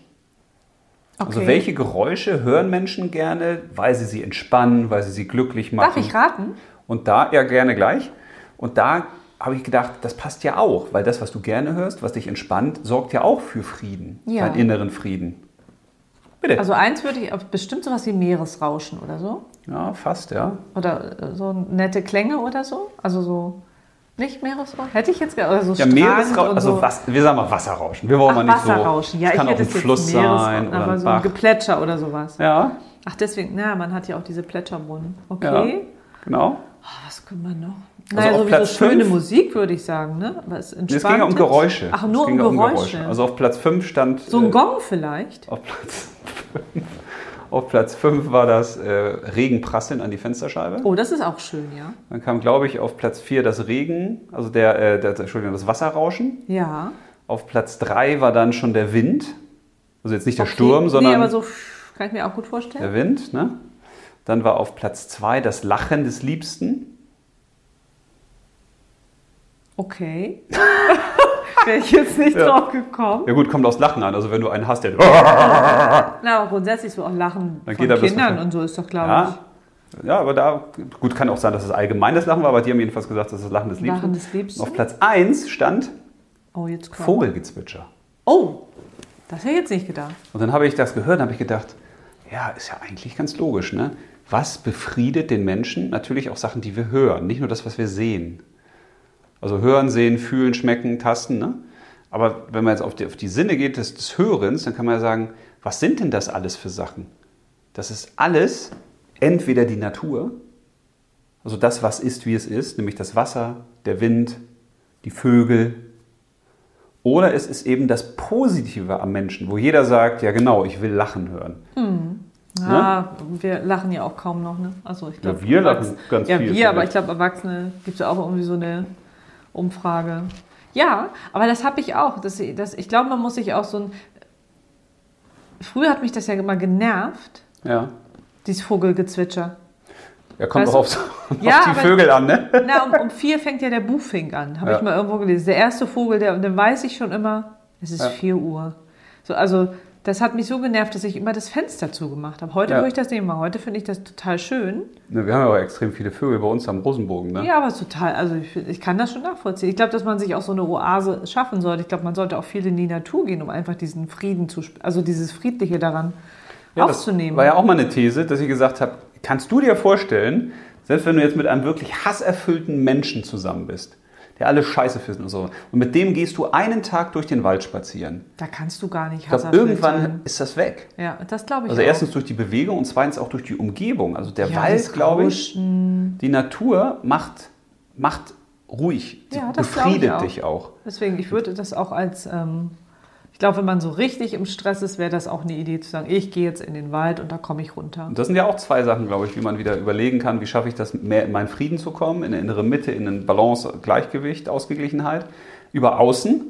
Okay. Also welche Geräusche hören Menschen gerne, weil sie sie entspannen, weil sie sie glücklich machen? Darf ich raten? Und da, ja gerne gleich. Und da habe ich gedacht, das passt ja auch, weil das, was du gerne hörst, was dich entspannt, sorgt ja auch für Frieden, Ja. für einen inneren Frieden. Bitte. Also eins würde ich, bestimmt sowas wie Meeresrauschen oder so. ja, fast, ja. Oder äh, so nette Klänge oder so. Also so, nicht Meeresrauschen? Hätte ich jetzt, ge- oder so Ja, Meeresrauschen, also so. was, wir sagen mal Wasserrauschen. Wir wollen Ach, mal nicht Wasserrauschen. so. Ja, es kann ich auch hätte ein Fluss sein oder aber ein so ein. Geplätscher oder sowas. Ja, Ach, deswegen, na, man hat ja auch diese Plätscherbrunnen. ja, Okay. genau. Oh, was können wir noch? Also Naja, auf sowieso schöne fünf- Musik, würde ich sagen, ne? Aber es Nee, Es ging ja um. Geräusche. Ach, nur um ja Geräusche. Also auf Platz 5 stand. so ein äh, Gong vielleicht? Auf Platz 5 auf Platz 5 war das äh, Regenprasseln an die Fensterscheibe. Oh, das ist auch schön, ja. Dann kam, glaube ich, auf Platz 4 das Regen, also der, äh, der, Entschuldigung, das Wasserrauschen. Ja. Auf Platz 3 war dann schon der Wind. Also jetzt nicht der Okay. Sturm, sondern Nee, aber so kann ich mir auch gut vorstellen. der Wind. Ne? Dann war auf Platz 2 das Lachen des Liebsten. Okay. Wäre ich jetzt nicht Ja. drauf gekommen. Ja gut, kommt aufs Lachen an. Also wenn du einen hast, der... Na, aber grundsätzlich so auch Lachen Dann von er Kindern und so ist doch, glaube Ja, ja, aber da, gut, kann auch sein, dass es allgemeines Lachen war, aber die haben jedenfalls gesagt, das ist das Lachen des ich. Liebsten. Lachen des Liebsten. Und auf Platz 1 stand Oh, jetzt kommt. Vogelgezwitscher. Oh, das hätte ich jetzt nicht gedacht. Und dann habe ich das gehört und habe ich gedacht, ja, ist ja eigentlich ganz logisch, ne? Was befriedet den Menschen? Natürlich auch Sachen, die wir hören, nicht nur das, was wir sehen. Also hören, sehen, fühlen, schmecken, tasten, ne? Aber wenn man jetzt auf die, auf die Sinne geht des, des Hörens, dann kann man ja sagen, was sind denn das alles für Sachen? Das ist alles entweder die Natur, also das, was ist, wie es ist, nämlich das Wasser, der Wind, die Vögel, oder es ist eben das Positive am Menschen, wo jeder sagt, ja genau, ich will Lachen hören. Ja, wir lachen ja auch kaum noch, ne? Also ich glaube, Ja, wir lachen ganz ja, viel, Ja, wir, finde aber ich glaube, Erwachsene gibt es ja auch irgendwie so eine Umfrage. Ja, aber das habe ich auch. Das, das, ich glaube, man muss sich auch so ein. Früher hat mich das ja immer genervt, Ja. dieses Vogelgezwitscher. Ja, kommt du- auf, auf Ja, die aber- Vögel an, ne? Na, um, um vier fängt ja der Buchfink an, habe Ja. ich mal irgendwo gelesen. Der erste Vogel, der, und dann weiß ich schon immer, es ist Ja. vier Uhr. So, also das hat mich so genervt, dass ich immer das Fenster zugemacht habe. Heute Ja. würde ich das nicht mehr. Heute finde ich das total schön. Ne, Wir haben ja auch extrem viele Vögel bei uns am Rosenbogen, ne? Ja, aber total, also ich, ich kann das schon nachvollziehen. Ich glaube, dass man sich auch so eine Oase schaffen sollte. Ich glaube, man sollte auch viel in die Natur gehen, um einfach diesen Frieden zu, also dieses Friedliche daran Ja, das aufzunehmen. war ja auch mal eine These, dass ich gesagt habe, kannst du dir vorstellen, selbst wenn du jetzt mit einem wirklich hasserfüllten Menschen zusammen bist, der alles scheiße findet und so, und mit dem gehst du einen Tag durch den Wald spazieren. da kannst du gar nicht Ich hasserfüllt irgendwann sein. ist das weg. Ja, das glaube ich Also auch. erstens durch die Bewegung und zweitens auch durch die Umgebung. Also der ja, Wald, glaube ich, die Natur macht, macht ruhig, Ja, befriedet auch. dich auch. Deswegen, ich würde das auch als, ähm, ich glaube, wenn man so richtig im Stress ist, wäre das auch eine Idee zu sagen, ich gehe jetzt in den Wald und da komme ich runter. Das sind ja auch zwei Sachen, glaube ich, wie man wieder überlegen kann, wie schaffe ich das, mehr in meinen Frieden zu kommen, in eine innere Mitte, in eine Balance, Gleichgewicht, Ausgeglichenheit, über Außen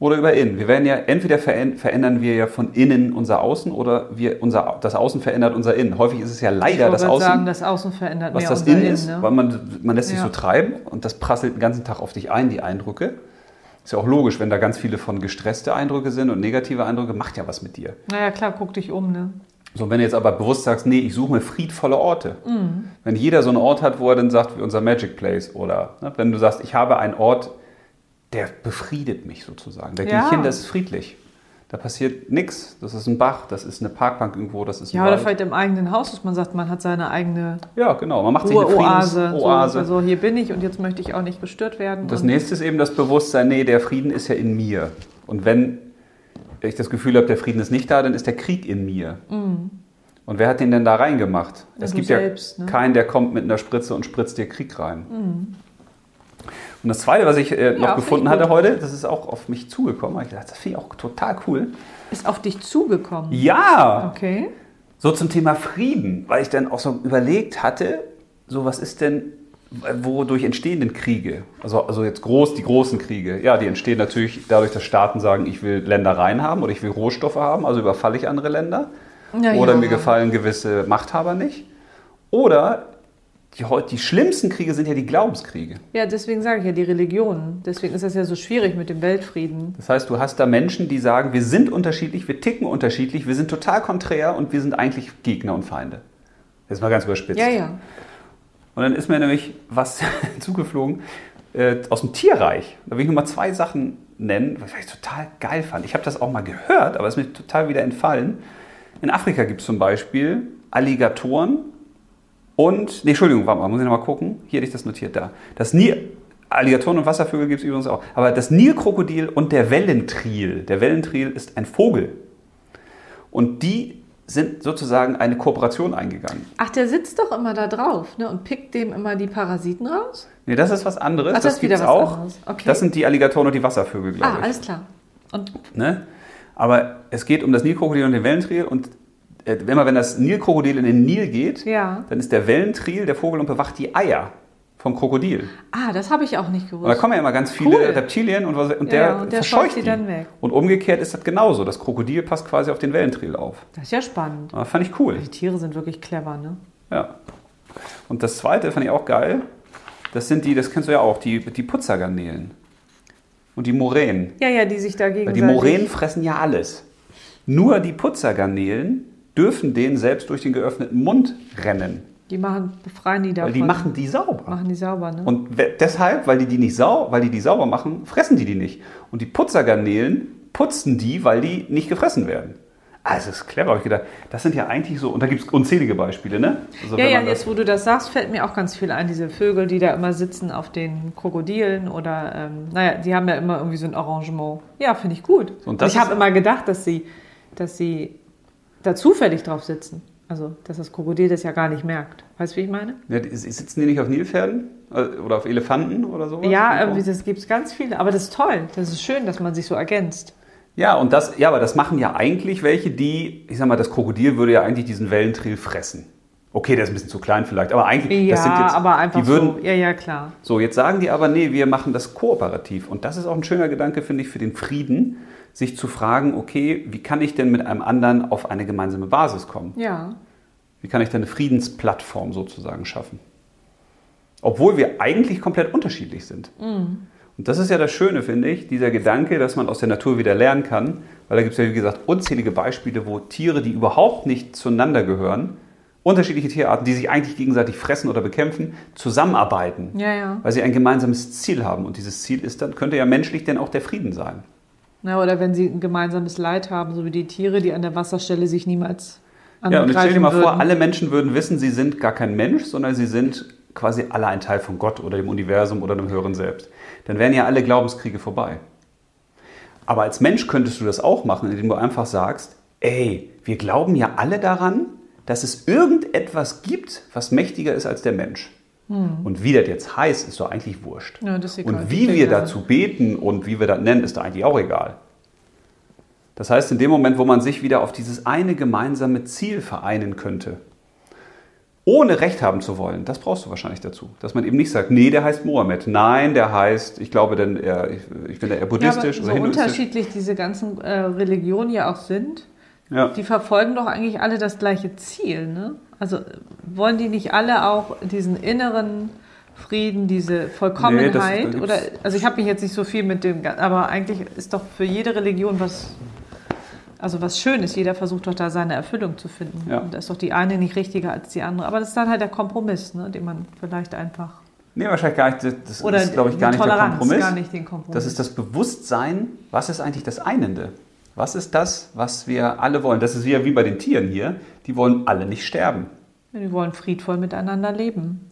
oder über Innen. Wir werden ja, entweder veränd- verändern wir ja von innen unser Außen oder wir, unser, das Außen verändert unser Innen. Häufig ist es ja leider das Außen, sagen, das Außen verändert was mehr das unser Innen Innen. ist, ne? weil man, man lässt sich Ja. so treiben und das prasselt den ganzen Tag auf dich ein, die Eindrücke. Ist ja auch logisch, wenn da ganz viele von gestresste Eindrücke sind und negative Eindrücke, macht ja was mit dir. Naja, klar, guck dich um. Ne? So, wenn du jetzt aber bewusst sagst, nee, ich suche mir friedvolle Orte. Mhm. Wenn jeder so einen Ort hat, wo er dann sagt, wie unser Magic Place oder ne, wenn du sagst, ich habe einen Ort, der befriedet mich sozusagen. Da gehe Ja. ich hin, das ist friedlich. Da passiert nichts. Das ist ein Bach, das ist eine Parkbank irgendwo, das ist ein Ja, oder Wald. vielleicht im eigenen Haus, dass man sagt, man hat seine eigene Ja, genau. Man macht sich eine Ruheoase. So, Friedensoase. also hier bin ich und jetzt möchte ich auch nicht gestört werden. Das nächste ist eben das Bewusstsein, nee, der Frieden ist ja in mir. Und wenn ich das Gefühl habe, der Frieden ist nicht da, dann ist der Krieg in mir. Und wer hat den denn da reingemacht? Ja, es gibt selbst, ja ne? keinen, der kommt mit einer Spritze und spritzt dir Krieg rein. Und das Zweite, was ich äh, noch Ja, gefunden hatte heute, das ist auch auf mich zugekommen. Ich gedacht, das finde ich auch total cool. Ist auf dich zugekommen. Ja, Okay. so zum Thema Frieden, weil ich dann auch so überlegt hatte, so was ist denn, wodurch entstehen denn Kriege? Also, also jetzt groß, die großen Kriege. Ja, die entstehen natürlich dadurch, dass Staaten sagen, ich will Ländereien haben oder ich will Rohstoffe haben, also überfalle ich andere Länder. Ja, oder ja. mir gefallen gewisse Machthaber nicht. Oder die, die schlimmsten Kriege sind ja die Glaubenskriege. Ja, deswegen sage ich ja die Religion. Deswegen ist das ja so schwierig mit dem Weltfrieden. Das heißt, du hast da Menschen, die sagen, wir sind unterschiedlich, wir ticken unterschiedlich, wir sind total konträr und wir sind eigentlich Gegner und Feinde. Jetzt mal ganz überspitzt. Ja, ja. Und dann ist mir nämlich was zugeflogen äh, aus dem Tierreich. Da will ich nur mal zwei Sachen nennen, was ich total geil fand. Ich habe das auch mal gehört, aber es ist mir total wieder entfallen. In Afrika gibt es zum Beispiel Alligatoren und, nee, Entschuldigung, warte mal, muss ich nochmal gucken. Hier hätte ich das notiert da. Das Nil, Alligatoren und Wasservögel gibt es übrigens auch. Aber das Nilkrokodil und der Wellentriel. Der Wellentriel ist ein Vogel. Und die sind sozusagen eine Kooperation eingegangen. Ach, der sitzt doch immer da drauf ne, und pickt dem immer die Parasiten raus? Nee, das ist was anderes. Ach, das ist wieder gibt's was auch. anderes. Okay. Das sind die Alligatoren und die Wasservögel, glaube Ah, ich. alles klar. Und Ne? Aber es geht um das Nilkrokodil und den Wellentriel und immer wenn das Nilkrokodil in den Nil geht, Ja. dann ist der Wellentriel, der Vogel, und bewacht die Eier vom Krokodil. ah, das habe ich auch nicht Und da gewusst. kommen ja immer ganz viele Cool. Reptilien und, was- und Ja, der, und der verscheucht die. dann weg. Und umgekehrt ist das genauso. Das Krokodil passt quasi auf den Wellentriel auf. Das ist ja spannend. Das fand ich cool. Die Tiere sind wirklich clever, ne? Ja. Und das zweite fand ich auch geil. Das sind die, das kennst du ja auch, die, die Putzergarnelen. Und die Moränen. Ja, ja, die sich Weil dagegen die Moränen fressen ja alles. Nur die Putzergarnelen dürfen denen selbst durch den geöffneten Mund rennen. Die machen, befreien die davon. Weil die machen die sauber. machen die sauber, ne? Und deshalb, weil die die nicht sau, weil die die sauber machen, fressen die die nicht. Und die Putzergarnelen putzen die, weil die nicht gefressen werden. Also das ist clever, habe ich gedacht. Das sind ja eigentlich so, und da gibt es unzählige Beispiele, ne? Also ja, ja, jetzt wo du das sagst, fällt mir auch ganz viel ein, diese Vögel, die da immer sitzen auf den Krokodilen oder, ähm, naja, die haben ja immer irgendwie so ein Arrangement. Ja, finde ich gut. Und Und ich habe immer gedacht, dass sie, dass sie da zufällig drauf sitzen. Also, dass das Krokodil das ja gar nicht merkt. Weißt du, wie ich meine? Ja, die, sitzen die nicht auf Nilpferden? Äh, Oder auf Elefanten oder sowas? Ja, irgendwie, das gibt es ganz viele. Aber das ist toll. Das ist schön, dass man sich so ergänzt. Ja, und das, ja, aber das machen ja eigentlich welche, die, ich sag mal, das Krokodil würde ja eigentlich diesen Wellentrill fressen. Okay, der ist ein bisschen zu klein vielleicht, aber eigentlich, Ja, das sind jetzt, aber einfach die würden, so. Ja, ja, klar. So, jetzt sagen die aber, nee, wir machen das kooperativ. Und das ist auch ein schöner Gedanke, finde ich, für den Frieden, sich zu fragen, okay, wie kann ich denn mit einem anderen auf eine gemeinsame Basis kommen? Ja. Wie kann ich denn eine Friedensplattform sozusagen schaffen? Obwohl wir eigentlich komplett unterschiedlich sind. Und das ist ja das Schöne, finde ich, dieser Gedanke, dass man aus der Natur wieder lernen kann, weil da gibt es ja, wie gesagt, unzählige Beispiele, wo Tiere, die überhaupt nicht zueinander gehören, unterschiedliche Tierarten, die sich eigentlich gegenseitig fressen oder bekämpfen, zusammenarbeiten, Ja, ja. weil sie ein gemeinsames Ziel haben. Und dieses Ziel ist dann, könnte ja menschlich denn auch der Frieden sein. Na, oder wenn sie ein gemeinsames Leid haben, so wie die Tiere, die an der Wasserstelle sich niemals Ja, und jetzt stell dir mal würden. vor, alle Menschen würden wissen, sie sind gar kein Mensch, sondern sie sind quasi alle ein Teil von Gott oder dem Universum oder dem höheren Selbst. Dann wären ja alle Glaubenskriege vorbei. Aber als Mensch könntest du das auch machen, indem du einfach sagst, ey, wir glauben ja alle daran, dass es irgendetwas gibt, was mächtiger ist als der Mensch. Und wie das jetzt heißt, ist doch eigentlich wurscht. Hm. Ja, und wie wir egal. dazu beten und wie wir das nennen, ist da eigentlich auch egal. Das heißt, in dem Moment, wo man sich wieder auf dieses eine gemeinsame Ziel vereinen könnte, ohne Recht haben zu wollen, das brauchst du wahrscheinlich dazu. Dass man eben nicht sagt, nee, der heißt Mohammed, nein, der heißt, ich glaube, denn er, ich, ich bin da eher ja, aber buddhistisch so oder hinduistisch. unterschiedlich diese ganzen äh, Religionen ja auch sind, Ja. die verfolgen doch eigentlich alle das gleiche Ziel. Ne? Also wollen die nicht alle auch diesen inneren Frieden, diese Vollkommenheit? Nee, das- oder also ich habe mich jetzt nicht so viel mit dem, aber eigentlich ist doch für jede Religion was, also was Schönes. Jeder versucht doch da seine Erfüllung zu finden. Ja. Und da ist doch die eine nicht richtiger als die andere. Aber das ist dann halt der Kompromiss, ne? den man vielleicht einfach Nee, wahrscheinlich gar nicht. Das- oder ist, glaube ich, gar nicht der Toleranz, Kompromiss. gar nicht den Kompromiss. Das ist das Bewusstsein, was ist eigentlich das Einende? Was ist das, was wir alle wollen? Das ist ja wie bei den Tieren hier. Die wollen alle nicht sterben. Die wollen friedvoll miteinander leben.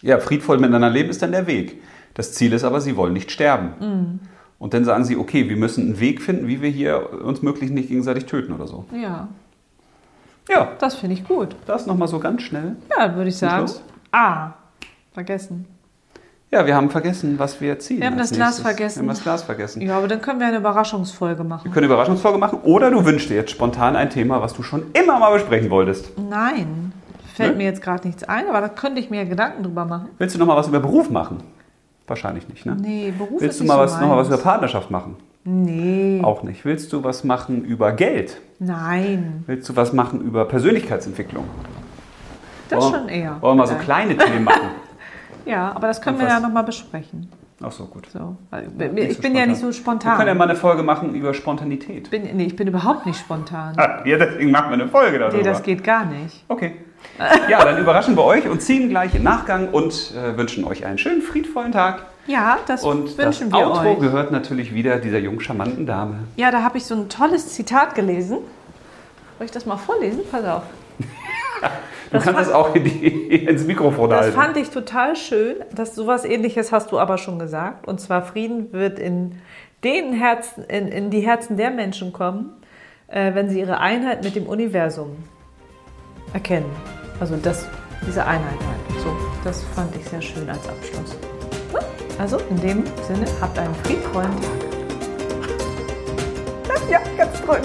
Ja, friedvoll miteinander leben ist dann der Weg. Das Ziel ist aber, sie wollen nicht sterben. Mhm. Und dann sagen sie, okay, wir müssen einen Weg finden, wie wir hier uns möglichst nicht gegenseitig töten oder so. Ja, Ja, das finde ich gut. das nochmal so ganz schnell. Ja, würde ich sagen. Schluss? Ah, vergessen. Ja, wir haben vergessen, was wir ziehen. Wir haben das Glas nächstes. vergessen. Wir haben das Glas vergessen. Ja, aber dann können wir eine Überraschungsfolge Wir machen. können eine Überraschungsfolge machen oder du wünschst dir jetzt spontan ein Thema, was du schon immer mal besprechen wolltest. Nein, fällt Ne? mir jetzt gerade nichts ein, aber da könnte ich mir Gedanken drüber machen. Willst du noch mal was über Beruf machen? Wahrscheinlich nicht, ne? Nee, Beruf Willst ist du mal so was, noch mal was über Partnerschaft machen? Nee, Auch nicht. Willst du was machen über Geld? nein, Willst du was machen über Persönlichkeitsentwicklung? das Wollen- schon eher. Wollen wir mal so kleine Themen machen? Ja, aber das können wir ja nochmal besprechen. Ach so, gut. So. Ich so bin ja nicht so Wir spontan. können ja mal eine Folge machen über Spontanität. bin, nee, ich bin überhaupt nicht spontan. Ah, ja, deswegen machen wir eine Folge darüber. Nee, das geht gar nicht. Okay. Ja, dann überraschen wir euch und ziehen gleich im Nachgang und äh, wünschen euch einen schönen, friedvollen Tag. Ja, das Und wünschen das wir Outro euch. gehört natürlich wieder dieser jungen, charmanten Dame. Ja, da habe ich so ein tolles Zitat gelesen. Soll ich das mal vorlesen? Pass auf. Du das kannst fand, das auch in die, ins Mikrofon das halten. Das fand ich total schön. Dass sowas ähnliches hast du aber schon gesagt. Und zwar Frieden wird in den Herzen, in, in die Herzen der Menschen kommen, äh, wenn sie ihre Einheit mit dem Universum erkennen. Also das, diese Einheit halt. So, das fand ich sehr schön als Abschluss. Also in dem Sinne, habt einen friedvollen Tag. Ja, ganz toll.